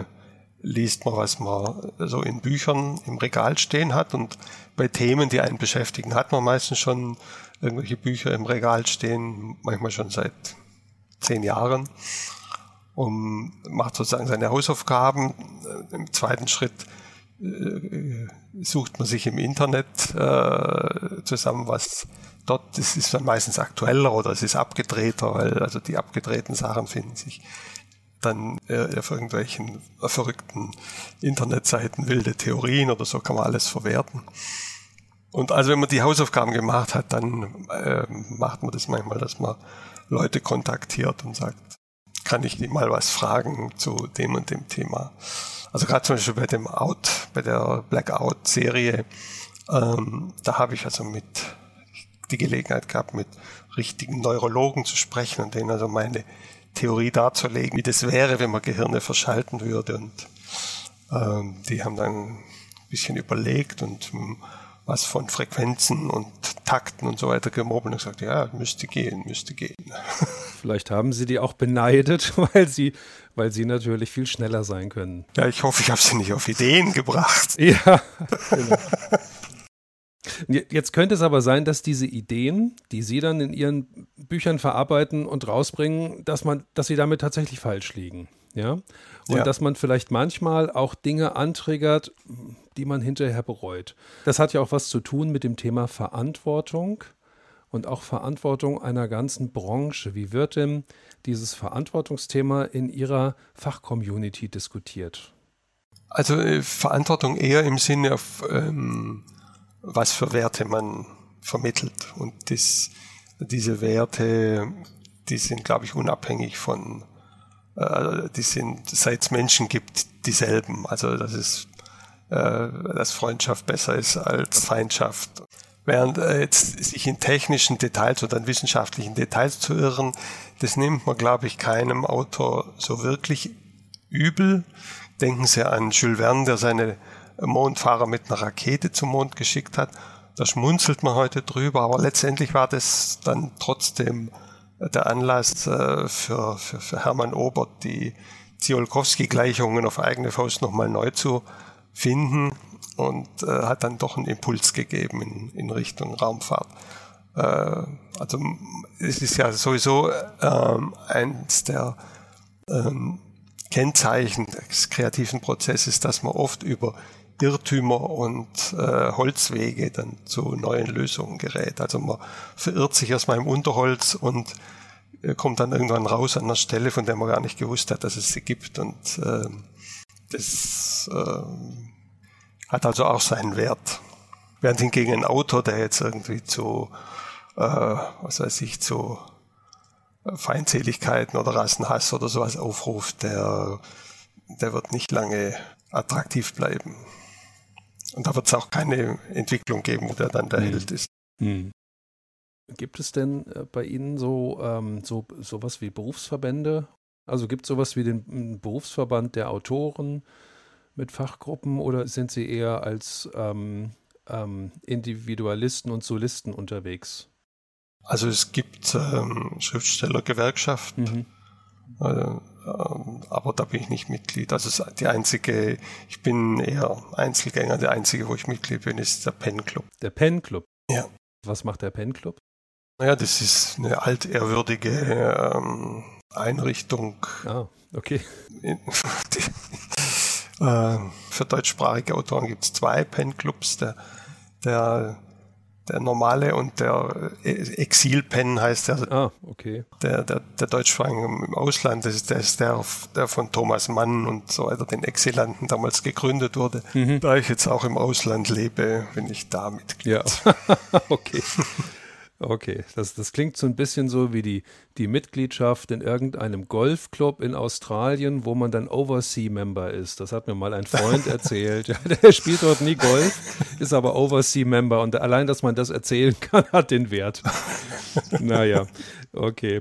liest man, was man so in Büchern im Regal stehen hat und bei Themen, die einen beschäftigen, hat man meistens schon irgendwelche Bücher im Regal stehen, manchmal schon seit zehn Jahren und macht sozusagen seine Hausaufgaben. Im zweiten Schritt äh, sucht man sich im Internet äh, zusammen, was dort, das ist dann meistens aktueller oder es ist abgedrehter, weil also die abgedrehten Sachen finden sich dann äh, auf irgendwelchen verrückten Internetseiten, wilde Theorien oder so kann man alles verwerten. Und also wenn man die Hausaufgaben gemacht hat, dann äh, macht man das manchmal, dass man Leute kontaktiert und sagt, kann ich die mal was fragen zu dem und dem Thema. Also gerade zum Beispiel bei dem Out, bei der Blackout-Serie, ähm, da habe ich also mit die Gelegenheit gehabt, mit richtigen Neurologen zu sprechen und denen also meine Theorie darzulegen, wie das wäre, wenn man Gehirne verschalten würde. Und ähm, die haben dann ein bisschen überlegt und hm, was von Frequenzen und Takten und so weiter gemobelt und gesagt, ja, müsste gehen, müsste gehen. Vielleicht haben Sie die auch beneidet, weil Sie, weil Sie natürlich viel schneller sein können. Ja, ich hoffe, ich habe Sie nicht auf Ideen gebracht. Ja, genau. Jetzt könnte es aber sein, dass diese Ideen, die Sie dann in Ihren Büchern verarbeiten und rausbringen, dass man, dass sie damit tatsächlich falsch liegen. Ja. Und ja. dass man vielleicht manchmal auch Dinge antriggert, die man hinterher bereut. Das hat ja auch was zu tun mit dem Thema Verantwortung und auch Verantwortung einer ganzen Branche. Wie wird denn dieses Verantwortungsthema in Ihrer Fachcommunity diskutiert? Also äh, Verantwortung eher im Sinne auf, ähm, was für Werte man vermittelt. Und das, diese Werte, die sind, glaube ich, unabhängig von, äh, die sind, seit es Menschen gibt, dieselben. Also das ist äh, dass Freundschaft besser ist als Feindschaft. Während äh, jetzt sich in technischen Details oder in wissenschaftlichen Details zu irren, das nimmt man, glaube ich, keinem Autor so wirklich übel. Denken Sie an Jules Verne, der seine Mondfahrer mit einer Rakete zum Mond geschickt hat. Da schmunzelt man heute drüber, aber letztendlich war das dann trotzdem der Anlass äh, für, für, für Hermann Obert, die Tsiolkovsky-Gleichungen auf eigene Faust nochmal neu zu finden und äh, hat dann doch einen Impuls gegeben in, in Richtung Raumfahrt. Äh, also es ist ja sowieso ähm, eins der ähm, Kennzeichen des kreativen Prozesses, dass man oft über Irrtümer und äh, Holzwege dann zu neuen Lösungen gerät. Also man verirrt sich erstmal im Unterholz und äh, kommt dann irgendwann raus an einer Stelle, von der man gar nicht gewusst hat, dass es sie gibt. Und äh, das äh, hat also auch seinen Wert. Während hingegen ein Autor, der jetzt irgendwie zu, äh, was weiß ich, zu äh, Feindseligkeiten oder Rassenhass oder sowas aufruft, der, der wird nicht lange attraktiv bleiben. Und da wird es auch keine Entwicklung geben, wo der dann der hm. Held ist. Hm. Gibt es denn äh, bei Ihnen so, ähm, so sowas wie Berufsverbände also gibt es sowas wie den Berufsverband der Autoren mit Fachgruppen oder sind Sie eher als ähm, ähm, Individualisten und Solisten unterwegs? Also es gibt ähm, Schriftstellergewerkschaften, mhm. Äh, aber da bin ich nicht Mitglied. Also die einzige, ich bin eher Einzelgänger, der einzige, wo ich Mitglied bin, ist der Pen Club. Der Pen Club? Ja. Was macht der Pen Club? Naja, das ist eine altehrwürdige ähm, Einrichtung. Ah, okay. Die, äh, für deutschsprachige Autoren gibt es zwei Pen-Clubs. Der, der, der normale und der Exil-Pen heißt der. Ah, okay. Der, der, der deutschsprachige im Ausland, das ist, der, ist der, der von Thomas Mann und so weiter, den Exilanten damals gegründet wurde. Mhm. Da ich jetzt auch im Ausland lebe, bin ich da Mitglied. Ja, okay. Okay, das, das klingt so ein bisschen so wie die, die Mitgliedschaft in irgendeinem Golfclub in Australien, wo man dann Oversea-Member ist. Das hat mir mal ein Freund erzählt. Ja, der spielt dort nie Golf, ist aber Oversea-Member und allein, dass man das erzählen kann, hat den Wert. naja, okay.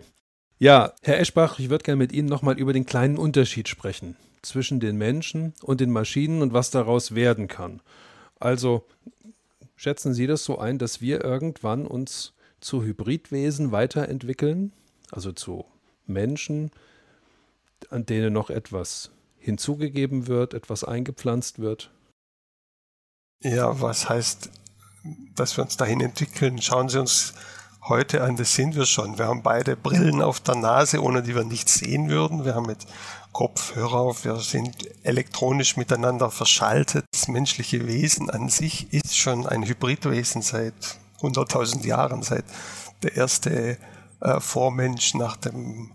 Ja, Herr Eschbach, ich würde gerne mit Ihnen nochmal über den kleinen Unterschied sprechen zwischen den Menschen und den Maschinen und was daraus werden kann. Also schätzen Sie das so ein, dass wir irgendwann uns zu Hybridwesen weiterentwickeln, also zu Menschen, an denen noch etwas hinzugegeben wird, etwas eingepflanzt wird? Ja, was heißt, dass wir uns dahin entwickeln? Schauen Sie uns heute an, das sind wir schon. Wir haben beide Brillen auf der Nase, ohne die wir nichts sehen würden. Wir haben mit Kopfhörer auf, wir sind elektronisch miteinander verschaltet. Das menschliche Wesen an sich ist schon ein Hybridwesen seit 100.000 Jahren, seit der erste äh, Vormensch nach dem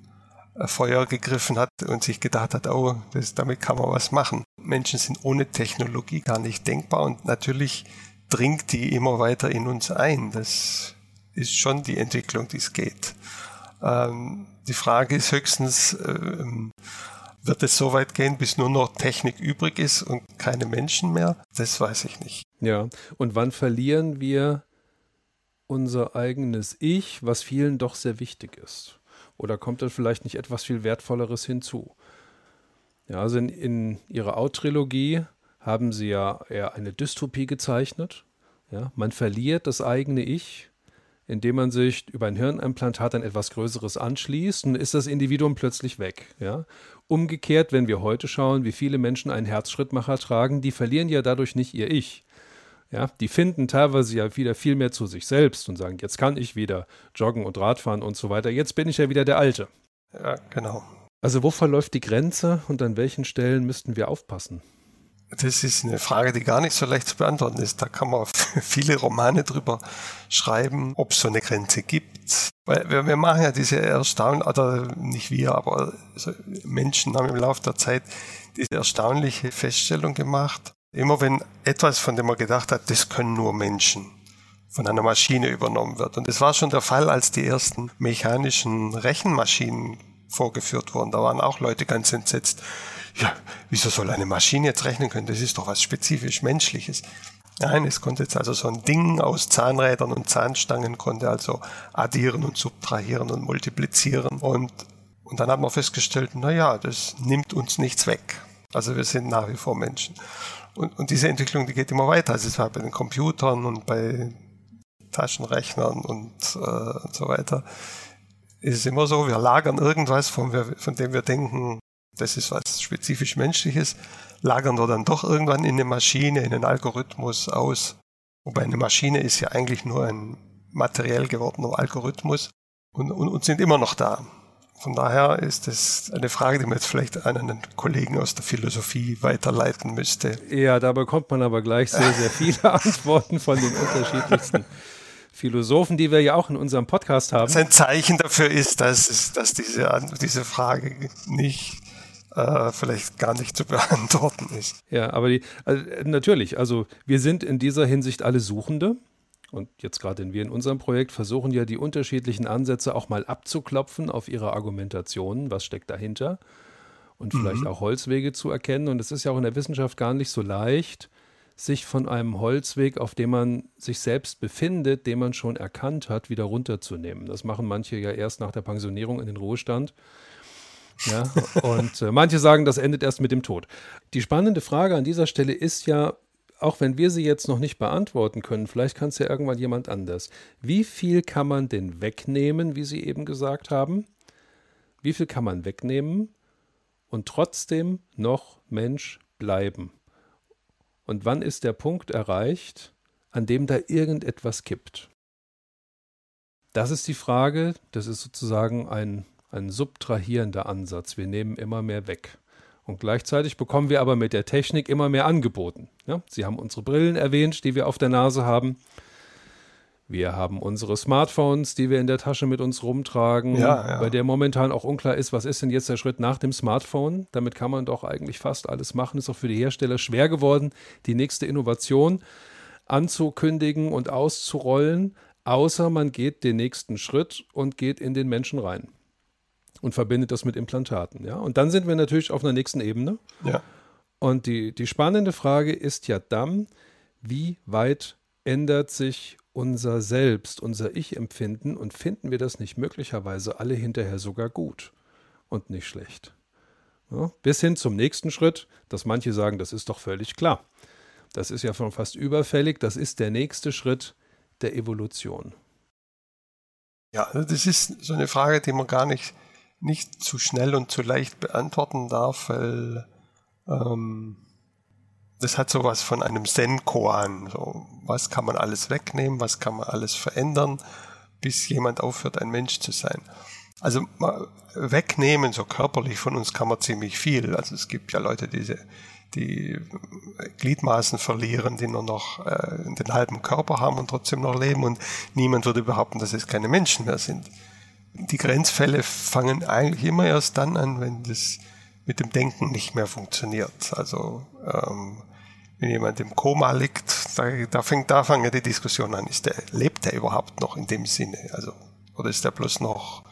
äh, Feuer gegriffen hat und sich gedacht hat, oh, das, damit kann man was machen. Menschen sind ohne Technologie gar nicht denkbar und natürlich dringt die immer weiter in uns ein. Das ist schon die Entwicklung, die es geht. Ähm, die Frage ist höchstens, ähm, wird es so weit gehen, bis nur noch Technik übrig ist und keine Menschen mehr? Das weiß ich nicht. Ja, und wann verlieren wir unser eigenes Ich, was vielen doch sehr wichtig ist? Oder kommt dann vielleicht nicht etwas viel Wertvolleres hinzu? Ja, also in, in Ihrer Out-Trilogie haben Sie ja eher eine Dystopie gezeichnet. Ja, man verliert das eigene Ich, indem man sich über ein Hirnimplantat an etwas Größeres anschließt und ist das Individuum plötzlich weg. Ja? Umgekehrt, wenn wir heute schauen, wie viele Menschen einen Herzschrittmacher tragen, die verlieren ja dadurch nicht ihr Ich. Ja, die finden teilweise ja wieder viel mehr zu sich selbst und sagen, jetzt kann ich wieder joggen und Radfahren und so weiter. Jetzt bin ich ja wieder der Alte. Ja, genau. Also wo verläuft die Grenze und an welchen Stellen müssten wir aufpassen? Das ist eine Frage, die gar nicht so leicht zu beantworten ist. Da kann man viele Romane drüber schreiben, ob es so eine Grenze gibt. Weil wir, wir machen ja diese erstaunliche, oder nicht wir, aber Menschen haben im Laufe der Zeit diese erstaunliche Feststellung gemacht, Immer wenn etwas, von dem man gedacht hat, das können nur Menschen, von einer Maschine übernommen wird. Und das war schon der Fall, als die ersten mechanischen Rechenmaschinen vorgeführt wurden. Da waren auch Leute ganz entsetzt. Ja, wieso soll eine Maschine jetzt rechnen können? Das ist doch was spezifisch Menschliches. Nein, es konnte jetzt also so ein Ding aus Zahnrädern und Zahnstangen konnte also addieren und subtrahieren und multiplizieren. Und, und dann hat man festgestellt, na ja, das nimmt uns nichts weg. Also wir sind nach wie vor Menschen. Und, und diese Entwicklung, die geht immer weiter. Also es war bei den Computern und bei Taschenrechnern und, äh, und so weiter. Es ist immer so, wir lagern irgendwas, von, von dem wir denken, das ist was spezifisch Menschliches, lagern wir dann doch irgendwann in eine Maschine, in einen Algorithmus aus. Wobei eine Maschine ist ja eigentlich nur ein materiell gewordener Algorithmus und, und, und sind immer noch da. Von daher ist es eine Frage, die man jetzt vielleicht an einen Kollegen aus der Philosophie weiterleiten müsste. Ja, da bekommt man aber gleich sehr, sehr viele Antworten von den unterschiedlichsten Philosophen, die wir ja auch in unserem Podcast haben. Ein Zeichen dafür ist, dass, dass diese, diese Frage nicht äh, vielleicht gar nicht zu beantworten ist. Ja, aber die, also natürlich, also wir sind in dieser Hinsicht alle Suchende. Und jetzt gerade wir in unserem Projekt versuchen ja die unterschiedlichen Ansätze auch mal abzuklopfen auf ihre Argumentationen, was steckt dahinter und vielleicht mhm. auch Holzwege zu erkennen. Und es ist ja auch in der Wissenschaft gar nicht so leicht, sich von einem Holzweg, auf dem man sich selbst befindet, den man schon erkannt hat, wieder runterzunehmen. Das machen manche ja erst nach der Pensionierung in den Ruhestand. Ja, und äh, manche sagen, das endet erst mit dem Tod. Die spannende Frage an dieser Stelle ist ja, auch wenn wir sie jetzt noch nicht beantworten können, vielleicht kann es ja irgendwann jemand anders. Wie viel kann man denn wegnehmen, wie Sie eben gesagt haben? Wie viel kann man wegnehmen und trotzdem noch Mensch bleiben? Und wann ist der Punkt erreicht, an dem da irgendetwas kippt? Das ist die Frage, das ist sozusagen ein, ein subtrahierender Ansatz. Wir nehmen immer mehr weg. Und gleichzeitig bekommen wir aber mit der Technik immer mehr angeboten. Ja, Sie haben unsere Brillen erwähnt, die wir auf der Nase haben. Wir haben unsere Smartphones, die wir in der Tasche mit uns rumtragen, ja, ja. bei der momentan auch unklar ist, was ist denn jetzt der Schritt nach dem Smartphone. Damit kann man doch eigentlich fast alles machen. Ist auch für die Hersteller schwer geworden, die nächste Innovation anzukündigen und auszurollen. außer man geht den nächsten Schritt und geht in den Menschen rein und verbindet das mit Implantaten. Ja? Und dann sind wir natürlich auf einer nächsten Ebene. Ja. Und die, die spannende Frage ist ja dann, wie weit ändert sich unser Selbst, unser Ich-Empfinden und finden wir das nicht möglicherweise alle hinterher sogar gut und nicht schlecht? Ja, bis hin zum nächsten Schritt, dass manche sagen, das ist doch völlig klar. Das ist ja schon fast überfällig, das ist der nächste Schritt der Evolution. Ja, also das ist so eine Frage, die man gar nicht, nicht zu schnell und zu leicht beantworten darf, weil ähm, das hat sowas von einem Zen-Koan. So, was kann man alles wegnehmen, was kann man alles verändern, bis jemand aufhört, ein Mensch zu sein. Also wegnehmen, so körperlich von uns kann man ziemlich viel. Also es gibt ja Leute, die, die Gliedmaßen verlieren, die nur noch äh, den halben Körper haben und trotzdem noch leben und niemand würde behaupten, dass es keine Menschen mehr sind. Die Grenzfälle fangen eigentlich immer erst dann an, wenn das mit dem Denken nicht mehr funktioniert. Also ähm, wenn jemand im Koma liegt, da, da fängt da fangen die Diskussion an, ist der, lebt der überhaupt noch in dem Sinne? Also, oder ist der bloß noch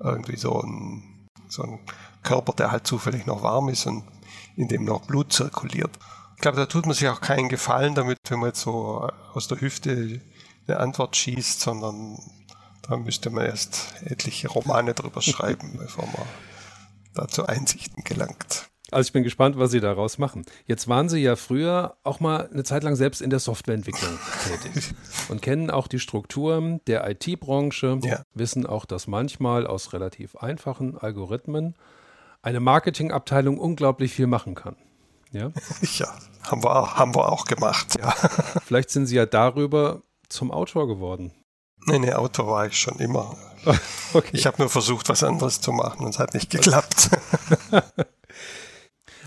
irgendwie so ein, so ein Körper, der halt zufällig noch warm ist und in dem noch Blut zirkuliert? Ich glaube, da tut man sich auch keinen Gefallen damit, wenn man jetzt so aus der Hüfte eine Antwort schießt, sondern da müsste man erst etliche Romane drüber schreiben, bevor man da zu Einsichten gelangt. Also ich bin gespannt, was Sie daraus machen. Jetzt waren Sie ja früher auch mal eine Zeit lang selbst in der Softwareentwicklung tätig und kennen auch die Strukturen der IT-Branche, ja. wissen auch, dass manchmal aus relativ einfachen Algorithmen eine Marketingabteilung unglaublich viel machen kann. Ja, ja haben, wir auch, haben wir auch gemacht, ja. Vielleicht sind Sie ja darüber zum Autor geworden. Nee, nee, Autor war ich schon immer. okay. Ich habe nur versucht, was anderes zu machen und es hat nicht geklappt.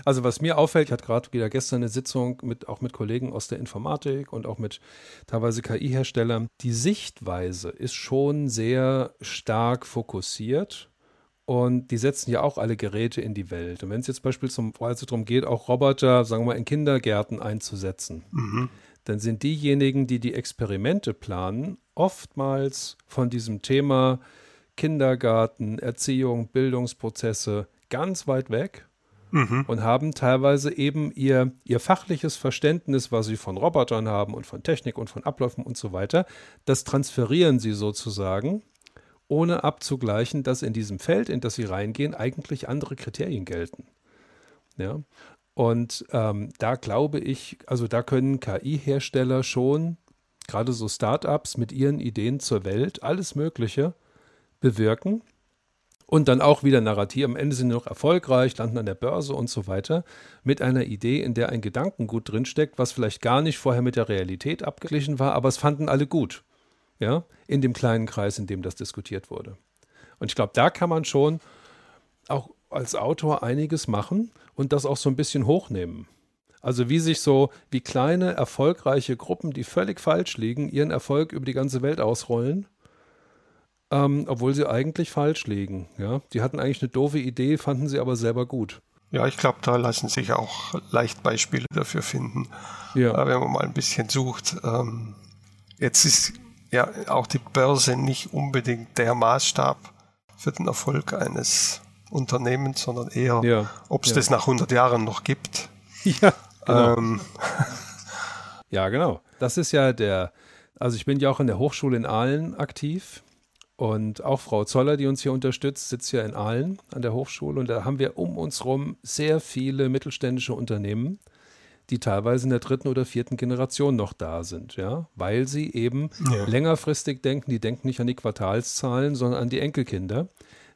Also was mir auffällt, ich hatte gerade wieder gestern eine Sitzung mit auch mit Kollegen aus der Informatik und auch mit teilweise KI-Herstellern. Die Sichtweise ist schon sehr stark fokussiert und die setzen ja auch alle Geräte in die Welt. Und wenn es jetzt beispielsweise darum geht, auch Roboter, sagen wir mal, in Kindergärten einzusetzen, mhm. dann sind diejenigen, die die Experimente planen, oftmals von diesem Thema Kindergarten, Erziehung, Bildungsprozesse ganz weit weg mhm. und haben teilweise eben ihr, ihr fachliches Verständnis, was sie von Robotern haben und von Technik und von Abläufen und so weiter, das transferieren sie sozusagen, ohne abzugleichen, dass in diesem Feld, in das sie reingehen, eigentlich andere Kriterien gelten. Ja. Und ähm, da glaube ich, also da können KI-Hersteller schon, gerade so Startups mit ihren Ideen zur Welt, alles Mögliche bewirken und dann auch wieder narrativ. Am Ende sind sie noch erfolgreich, landen an der Börse und so weiter, mit einer Idee, in der ein Gedankengut drinsteckt, was vielleicht gar nicht vorher mit der Realität abgeglichen war, aber es fanden alle gut. Ja, in dem kleinen Kreis, in dem das diskutiert wurde. Und ich glaube, da kann man schon auch als Autor einiges machen und das auch so ein bisschen hochnehmen. Also wie sich so, wie kleine, erfolgreiche Gruppen, die völlig falsch liegen, ihren Erfolg über die ganze Welt ausrollen ähm, obwohl sie eigentlich falsch liegen. Ja? Die hatten eigentlich eine doofe Idee, fanden sie aber selber gut. Ja, ich glaube, da lassen sich auch leicht Beispiele dafür finden, ja. wenn man mal ein bisschen sucht. Ähm, jetzt ist ja auch die Börse nicht unbedingt der Maßstab für den Erfolg eines Unternehmens, sondern eher, ja. ob es ja. das nach 100 Jahren noch gibt. Ja, genau. Ähm. ja, genau. Das ist ja der, also ich bin ja auch in der Hochschule in Aalen aktiv und auch Frau Zoller, die uns hier unterstützt, sitzt ja in Aalen an der Hochschule. Und da haben wir um uns herum sehr viele mittelständische Unternehmen, die teilweise in der dritten oder vierten Generation noch da sind, ja, weil sie eben ja. längerfristig denken. Die denken nicht an die Quartalszahlen, sondern an die Enkelkinder,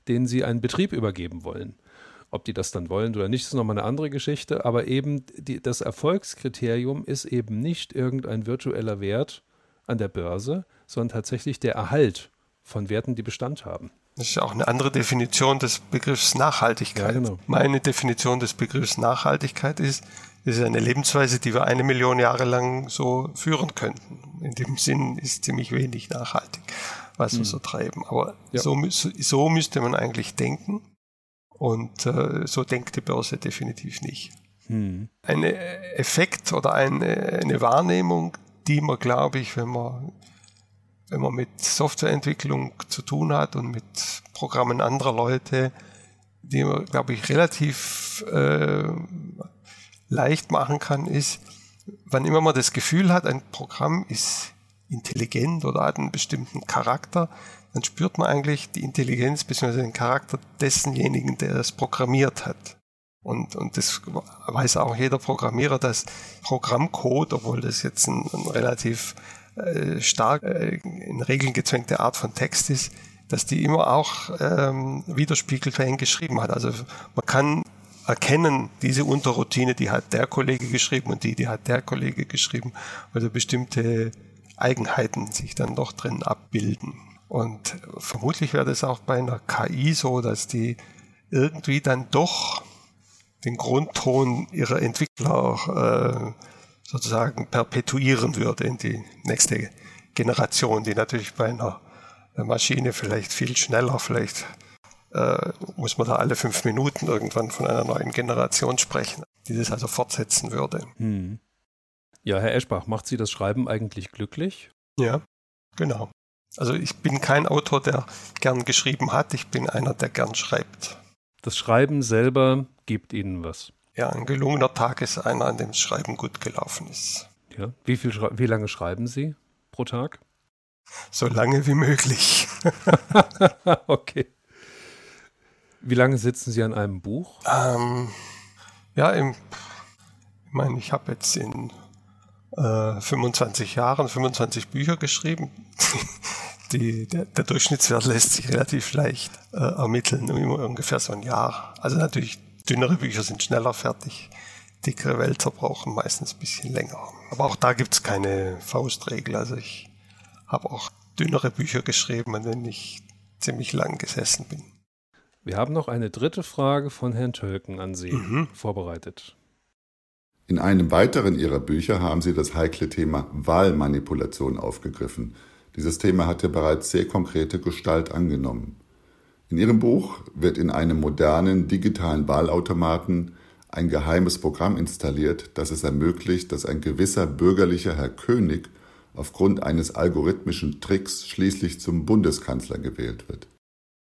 denen sie einen Betrieb übergeben wollen. Ob die das dann wollen oder nicht, ist nochmal eine andere Geschichte. Aber eben die, das Erfolgskriterium ist eben nicht irgendein virtueller Wert an der Börse, sondern tatsächlich der Erhalt von Werten, die Bestand haben. Das ist auch eine andere Definition des Begriffs Nachhaltigkeit. Ja, genau. Meine Definition des Begriffs Nachhaltigkeit ist, es ist eine Lebensweise, die wir eine Million Jahre lang so führen könnten. In dem Sinn ist ziemlich wenig nachhaltig, was hm. wir so treiben. Aber ja. so, so müsste man eigentlich denken. Und äh, so denkt die Börse definitiv nicht. Hm. Ein Effekt oder eine, eine Wahrnehmung, die man, glaube ich, wenn man wenn man mit Softwareentwicklung zu tun hat und mit Programmen anderer Leute, die man, glaube ich, relativ äh, leicht machen kann, ist, wann immer man das Gefühl hat, ein Programm ist intelligent oder hat einen bestimmten Charakter, dann spürt man eigentlich die Intelligenz bzw. den Charakter dessenjenigen, der es programmiert hat. Und, und das weiß auch jeder Programmierer, dass Programmcode, obwohl das jetzt ein, ein relativ äh, stark äh, in Regeln gezwängte Art von Text ist, dass die immer auch ähm, widerspiegelfähig geschrieben hat. Also man kann erkennen, diese Unterroutine, die hat der Kollege geschrieben und die, die hat der Kollege geschrieben, weil bestimmte Eigenheiten sich dann doch drin abbilden. Und vermutlich wäre das auch bei einer KI so, dass die irgendwie dann doch den Grundton ihrer Entwickler äh, sozusagen perpetuieren würde in die nächste Generation, die natürlich bei einer Maschine vielleicht viel schneller, vielleicht äh, muss man da alle fünf Minuten irgendwann von einer neuen Generation sprechen, die das also fortsetzen würde. Hm. Ja, Herr Eschbach, macht Sie das Schreiben eigentlich glücklich? Ja, genau. Also ich bin kein Autor, der gern geschrieben hat, ich bin einer, der gern schreibt. Das Schreiben selber gibt Ihnen was. Ja, ein gelungener Tag ist einer, an dem das Schreiben gut gelaufen ist. Ja. Wie, viel, wie lange schreiben Sie pro Tag? So lange wie möglich. okay. Wie lange sitzen Sie an einem Buch? Ähm, ja, im, ich meine, ich habe jetzt in äh, 25 Jahren 25 Bücher geschrieben. Die, der, der, Durchschnittswert lässt sich relativ leicht äh, ermitteln, immer ungefähr so ein Jahr. Also natürlich dünnere Bücher sind schneller fertig, dickere Wälzer brauchen meistens ein bisschen länger. Aber auch da gibt es keine Faustregel. Also ich habe auch dünnere Bücher geschrieben, an denen ich ziemlich lang gesessen bin. Wir haben noch eine dritte Frage von Herrn Tölken an Sie mhm. vorbereitet. In einem weiteren Ihrer Bücher haben Sie das heikle Thema Wahlmanipulation aufgegriffen. Dieses Thema hat ja bereits sehr konkrete Gestalt angenommen. In Ihrem Buch wird in einem modernen digitalen Wahlautomaten ein geheimes Programm installiert, das es ermöglicht, dass ein gewisser bürgerlicher Herr König aufgrund eines algorithmischen Tricks schließlich zum Bundeskanzler gewählt wird.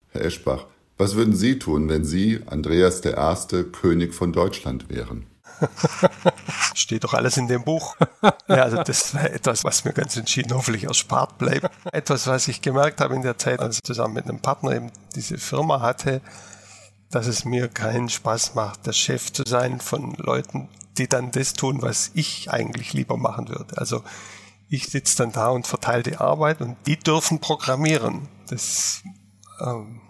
Herr Eschbach, was würden Sie tun, wenn Sie, Andreas I., König von Deutschland wären? Steht doch alles in dem Buch. Ja, also das wäre etwas, was mir ganz entschieden hoffentlich erspart bleibt. Etwas, was ich gemerkt habe in der Zeit, als ich zusammen mit einem Partner eben diese Firma hatte, dass es mir keinen Spaß macht, der Chef zu sein von Leuten, die dann das tun, was ich eigentlich lieber machen würde. Also ich sitze dann da und verteile die Arbeit und die dürfen programmieren. Das ähm,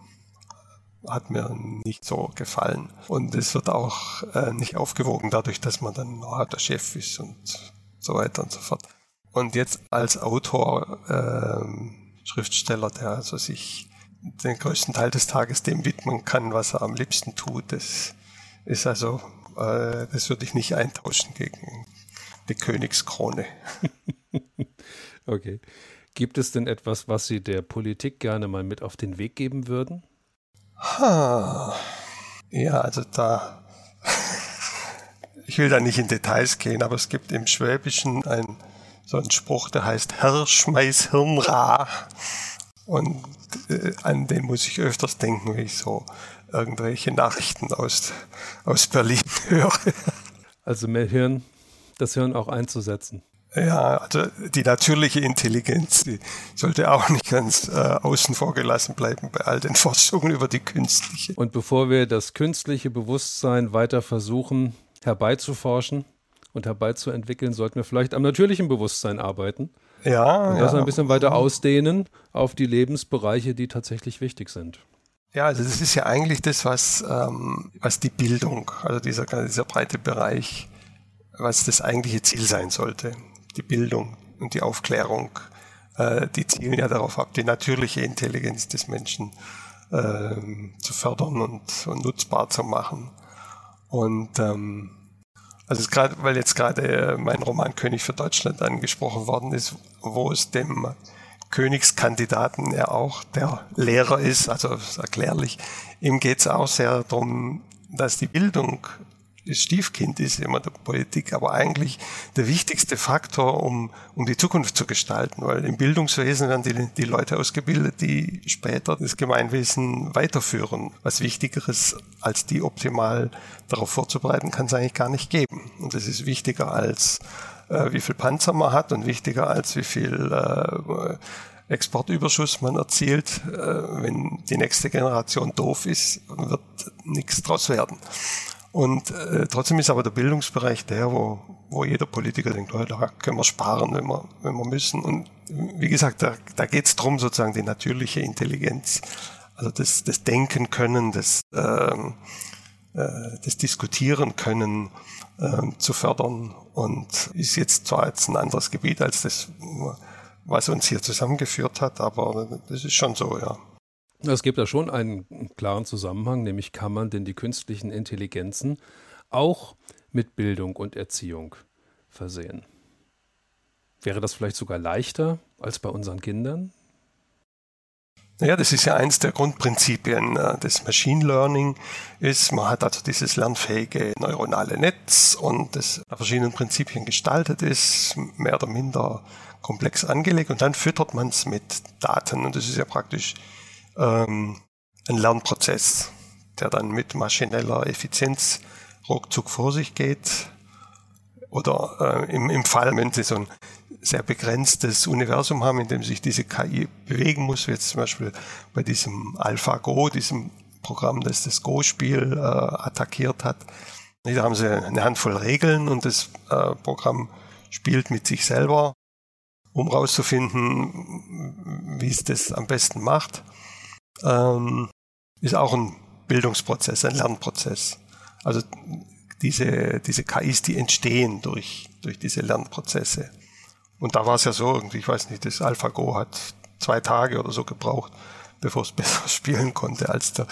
hat mir nicht so gefallen. Und es wird auch äh, nicht aufgewogen dadurch, dass man dann oh, der Chef ist und so weiter und so fort. Und jetzt als Autor, äh, Schriftsteller, der also sich den größten Teil des Tages dem widmen kann, was er am liebsten tut, das ist also, äh, das würde ich nicht eintauschen gegen die Königskrone. okay. Gibt es denn etwas, was Sie der Politik gerne mal mit auf den Weg geben würden? Ja, also da, ich will da nicht in Details gehen, aber es gibt im Schwäbischen ein, so einen Spruch, der heißt Herr schmeiß Hirn ra. Und äh, an den muss ich öfters denken, wenn ich so irgendwelche Nachrichten aus, aus Berlin höre. Also mehr Hirn, das Hirn auch einzusetzen. Ja, also die natürliche Intelligenz, die sollte auch nicht ganz äh, außen vor gelassen bleiben bei all den Forschungen über die künstliche. Und bevor wir das künstliche Bewusstsein weiter versuchen herbeizuforschen und herbeizuentwickeln, sollten wir vielleicht am natürlichen Bewusstsein arbeiten. Ja. Und das ja. ein bisschen weiter ausdehnen auf die Lebensbereiche, die tatsächlich wichtig sind. Ja, also das ist ja eigentlich das, was, ähm, was die Bildung, also dieser, dieser breite Bereich, was das eigentliche Ziel sein sollte die Bildung und die Aufklärung, äh, die zielen ja darauf ab, die natürliche Intelligenz des Menschen äh, zu fördern und, und, nutzbar zu machen. Und ähm, also gerade, weil jetzt gerade mein Roman König für Deutschland angesprochen worden ist, wo es dem Königskandidaten ja auch der Lehrer ist, also erklärlich, ihm geht es auch sehr darum, dass die Bildung Stiefkind ist immer der Politik, aber eigentlich der wichtigste Faktor, um, um die Zukunft zu gestalten, weil im Bildungswesen werden die, die Leute ausgebildet, die später das Gemeinwesen weiterführen. Was Wichtigeres als die optimal darauf vorzubereiten, kann es eigentlich gar nicht geben. Und das ist wichtiger als äh, wie viel Panzer man hat und wichtiger als wie viel äh, Exportüberschuss man erzielt. Äh, wenn die nächste Generation doof ist, wird nichts draus werden. Und äh, trotzdem ist aber der Bildungsbereich der, wo, wo jeder Politiker denkt, oh, da können wir sparen, wenn wir, wenn wir müssen. Und wie gesagt, da, da geht es darum, sozusagen die natürliche Intelligenz, also das, das Denken können, das, ähm, äh, das Diskutieren können äh, zu fördern. Und ist jetzt zwar jetzt ein anderes Gebiet als das, was uns hier zusammengeführt hat, aber das ist schon so, ja. Es gibt da schon einen klaren Zusammenhang, nämlich kann man denn die künstlichen Intelligenzen auch mit Bildung und Erziehung versehen? Wäre das vielleicht sogar leichter als bei unseren Kindern? Ja, das ist ja eins der Grundprinzipien äh, des Machine Learning ist, man hat also dieses lernfähige neuronale Netz und das nach verschiedenen Prinzipien gestaltet ist, mehr oder minder komplex angelegt und dann füttert man es mit Daten und das ist ja praktisch ähm, ein Lernprozess, der dann mit maschineller Effizienz ruckzuck vor sich geht. Oder äh, im, im Fall, wenn Sie so ein sehr begrenztes Universum haben, in dem sich diese KI bewegen muss, wie jetzt zum Beispiel bei diesem AlphaGo, diesem Programm, das das Go-Spiel äh, attackiert hat. Da haben sie eine Handvoll Regeln und das äh, Programm spielt mit sich selber, um herauszufinden, wie es das am besten macht ähm, ist auch ein Bildungsprozess, ein Lernprozess. Also diese, diese KIs, die entstehen durch, durch diese Lernprozesse. Und da war es ja so, irgendwie, ich weiß nicht, das AlphaGo hat zwei Tage oder so gebraucht, bevor es besser spielen konnte als der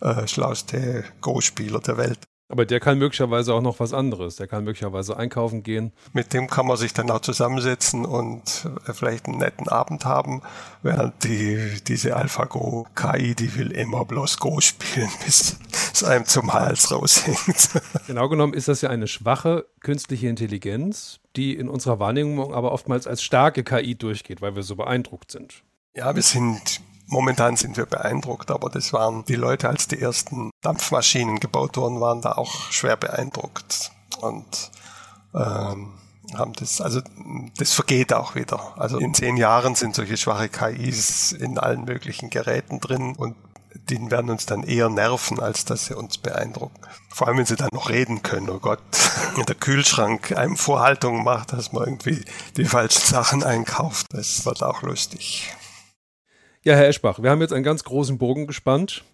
äh, schlauste Go-Spieler der Welt. Aber der kann möglicherweise auch noch was anderes. Der kann möglicherweise einkaufen gehen. Mit dem kann man sich dann auch zusammensetzen und äh, vielleicht einen netten Abend haben, während die, diese AlphaGo KI, die will immer bloß Go spielen, bis es einem zum Hals raushängt. Genau genommen ist das ja eine schwache künstliche Intelligenz, die in unserer Wahrnehmung aber oftmals als starke KI durchgeht, weil wir so beeindruckt sind. Ja, wir sind Momentan sind wir beeindruckt, aber das waren die Leute, als die ersten Dampfmaschinen gebaut wurden, waren da auch schwer beeindruckt und ähm, haben das, also das vergeht auch wieder. Also in zehn Jahren sind solche schwache KIs in allen möglichen Geräten drin und die werden uns dann eher nerven, als dass sie uns beeindrucken. Vor allem, wenn sie dann noch reden können. Oh Gott, der Kühlschrank einem Vorhaltung macht, dass man irgendwie die falschen Sachen einkauft. Das wird auch lustig. Ja, Herr Eschbach, wir haben jetzt einen ganz großen Bogen gespannt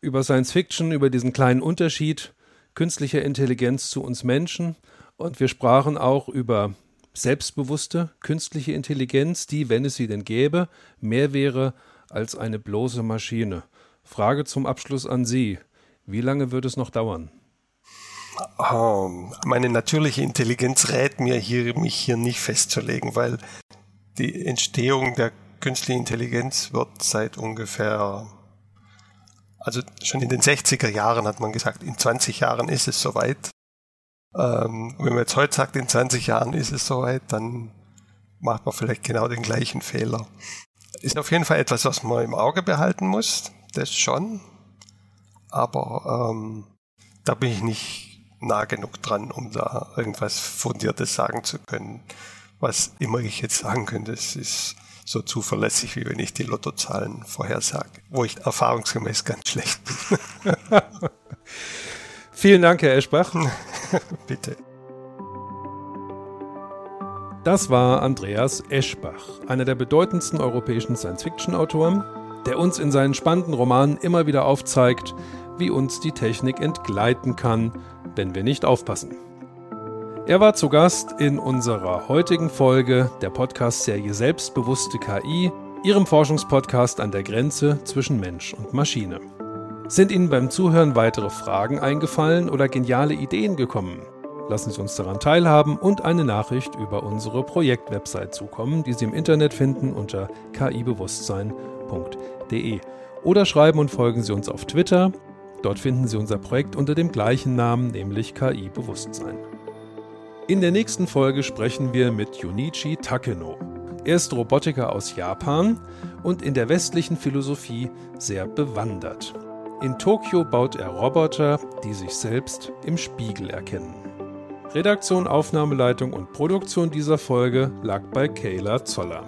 über Science Fiction, über diesen kleinen Unterschied künstlicher Intelligenz zu uns Menschen. Und wir sprachen auch über selbstbewusste künstliche Intelligenz, die, wenn es sie denn gäbe, mehr wäre als eine bloße Maschine. Frage zum Abschluss an Sie. Wie lange wird es noch dauern? Oh, meine natürliche Intelligenz rät mir hier, mich hier nicht festzulegen, weil die Entstehung der künstliche Intelligenz wird seit ungefähr, also schon in den 60er Jahren hat man gesagt, in 20 Jahren ist es soweit. Ähm, wenn man jetzt heute sagt, in 20 Jahren ist es soweit, dann macht man vielleicht genau den gleichen Fehler. Ist auf jeden Fall etwas, was man im Auge behalten muss, das schon. Aber ähm, da bin ich nicht nah genug dran, um da irgendwas Fundiertes sagen zu können. Was immer ich jetzt sagen könnte, es ist so zuverlässig, wie wenn ich die Lottozahlen vorhersage, wo ich erfahrungsgemäß ganz schlecht bin. Vielen Dank, Herr Eschbach. Bitte. Das war Andreas Eschbach, einer der bedeutendsten europäischen Science-Fiction-Autoren, der uns in seinen spannenden Romanen immer wieder aufzeigt, wie uns die Technik entgleiten kann, wenn wir nicht aufpassen. Er war zu Gast in unserer heutigen Folge der Podcast-Serie Selbstbewusste KI, Ihrem Forschungspodcast an der Grenze zwischen Mensch und Maschine. Sind Ihnen beim Zuhören weitere Fragen eingefallen oder geniale Ideen gekommen? Lassen Sie uns daran teilhaben und eine Nachricht über unsere Projektwebsite zukommen, die Sie im Internet finden unter kibewusstsein.de. Oder schreiben und folgen Sie uns auf Twitter Dort finden Sie unser Projekt unter dem gleichen Namen, nämlich KI Bewusstsein. In der nächsten Folge sprechen wir mit Junichi Takeno. Er ist Robotiker aus Japan und in der westlichen Philosophie sehr bewandert. In Tokio baut er Roboter, die sich selbst im Spiegel erkennen. Redaktion, Aufnahmeleitung und Produktion dieser Folge lag bei Kayla Zoller.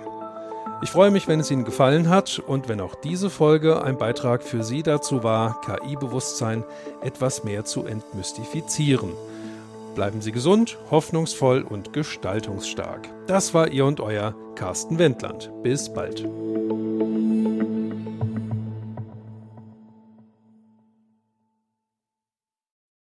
Ich freue mich, wenn es Ihnen gefallen hat und wenn auch diese Folge ein Beitrag für Sie dazu war, KI-Bewusstsein etwas mehr zu entmystifizieren. Bleiben Sie gesund, hoffnungsvoll und gestaltungsstark. Das war Ihr und Euer Carsten Wendland. Bis bald.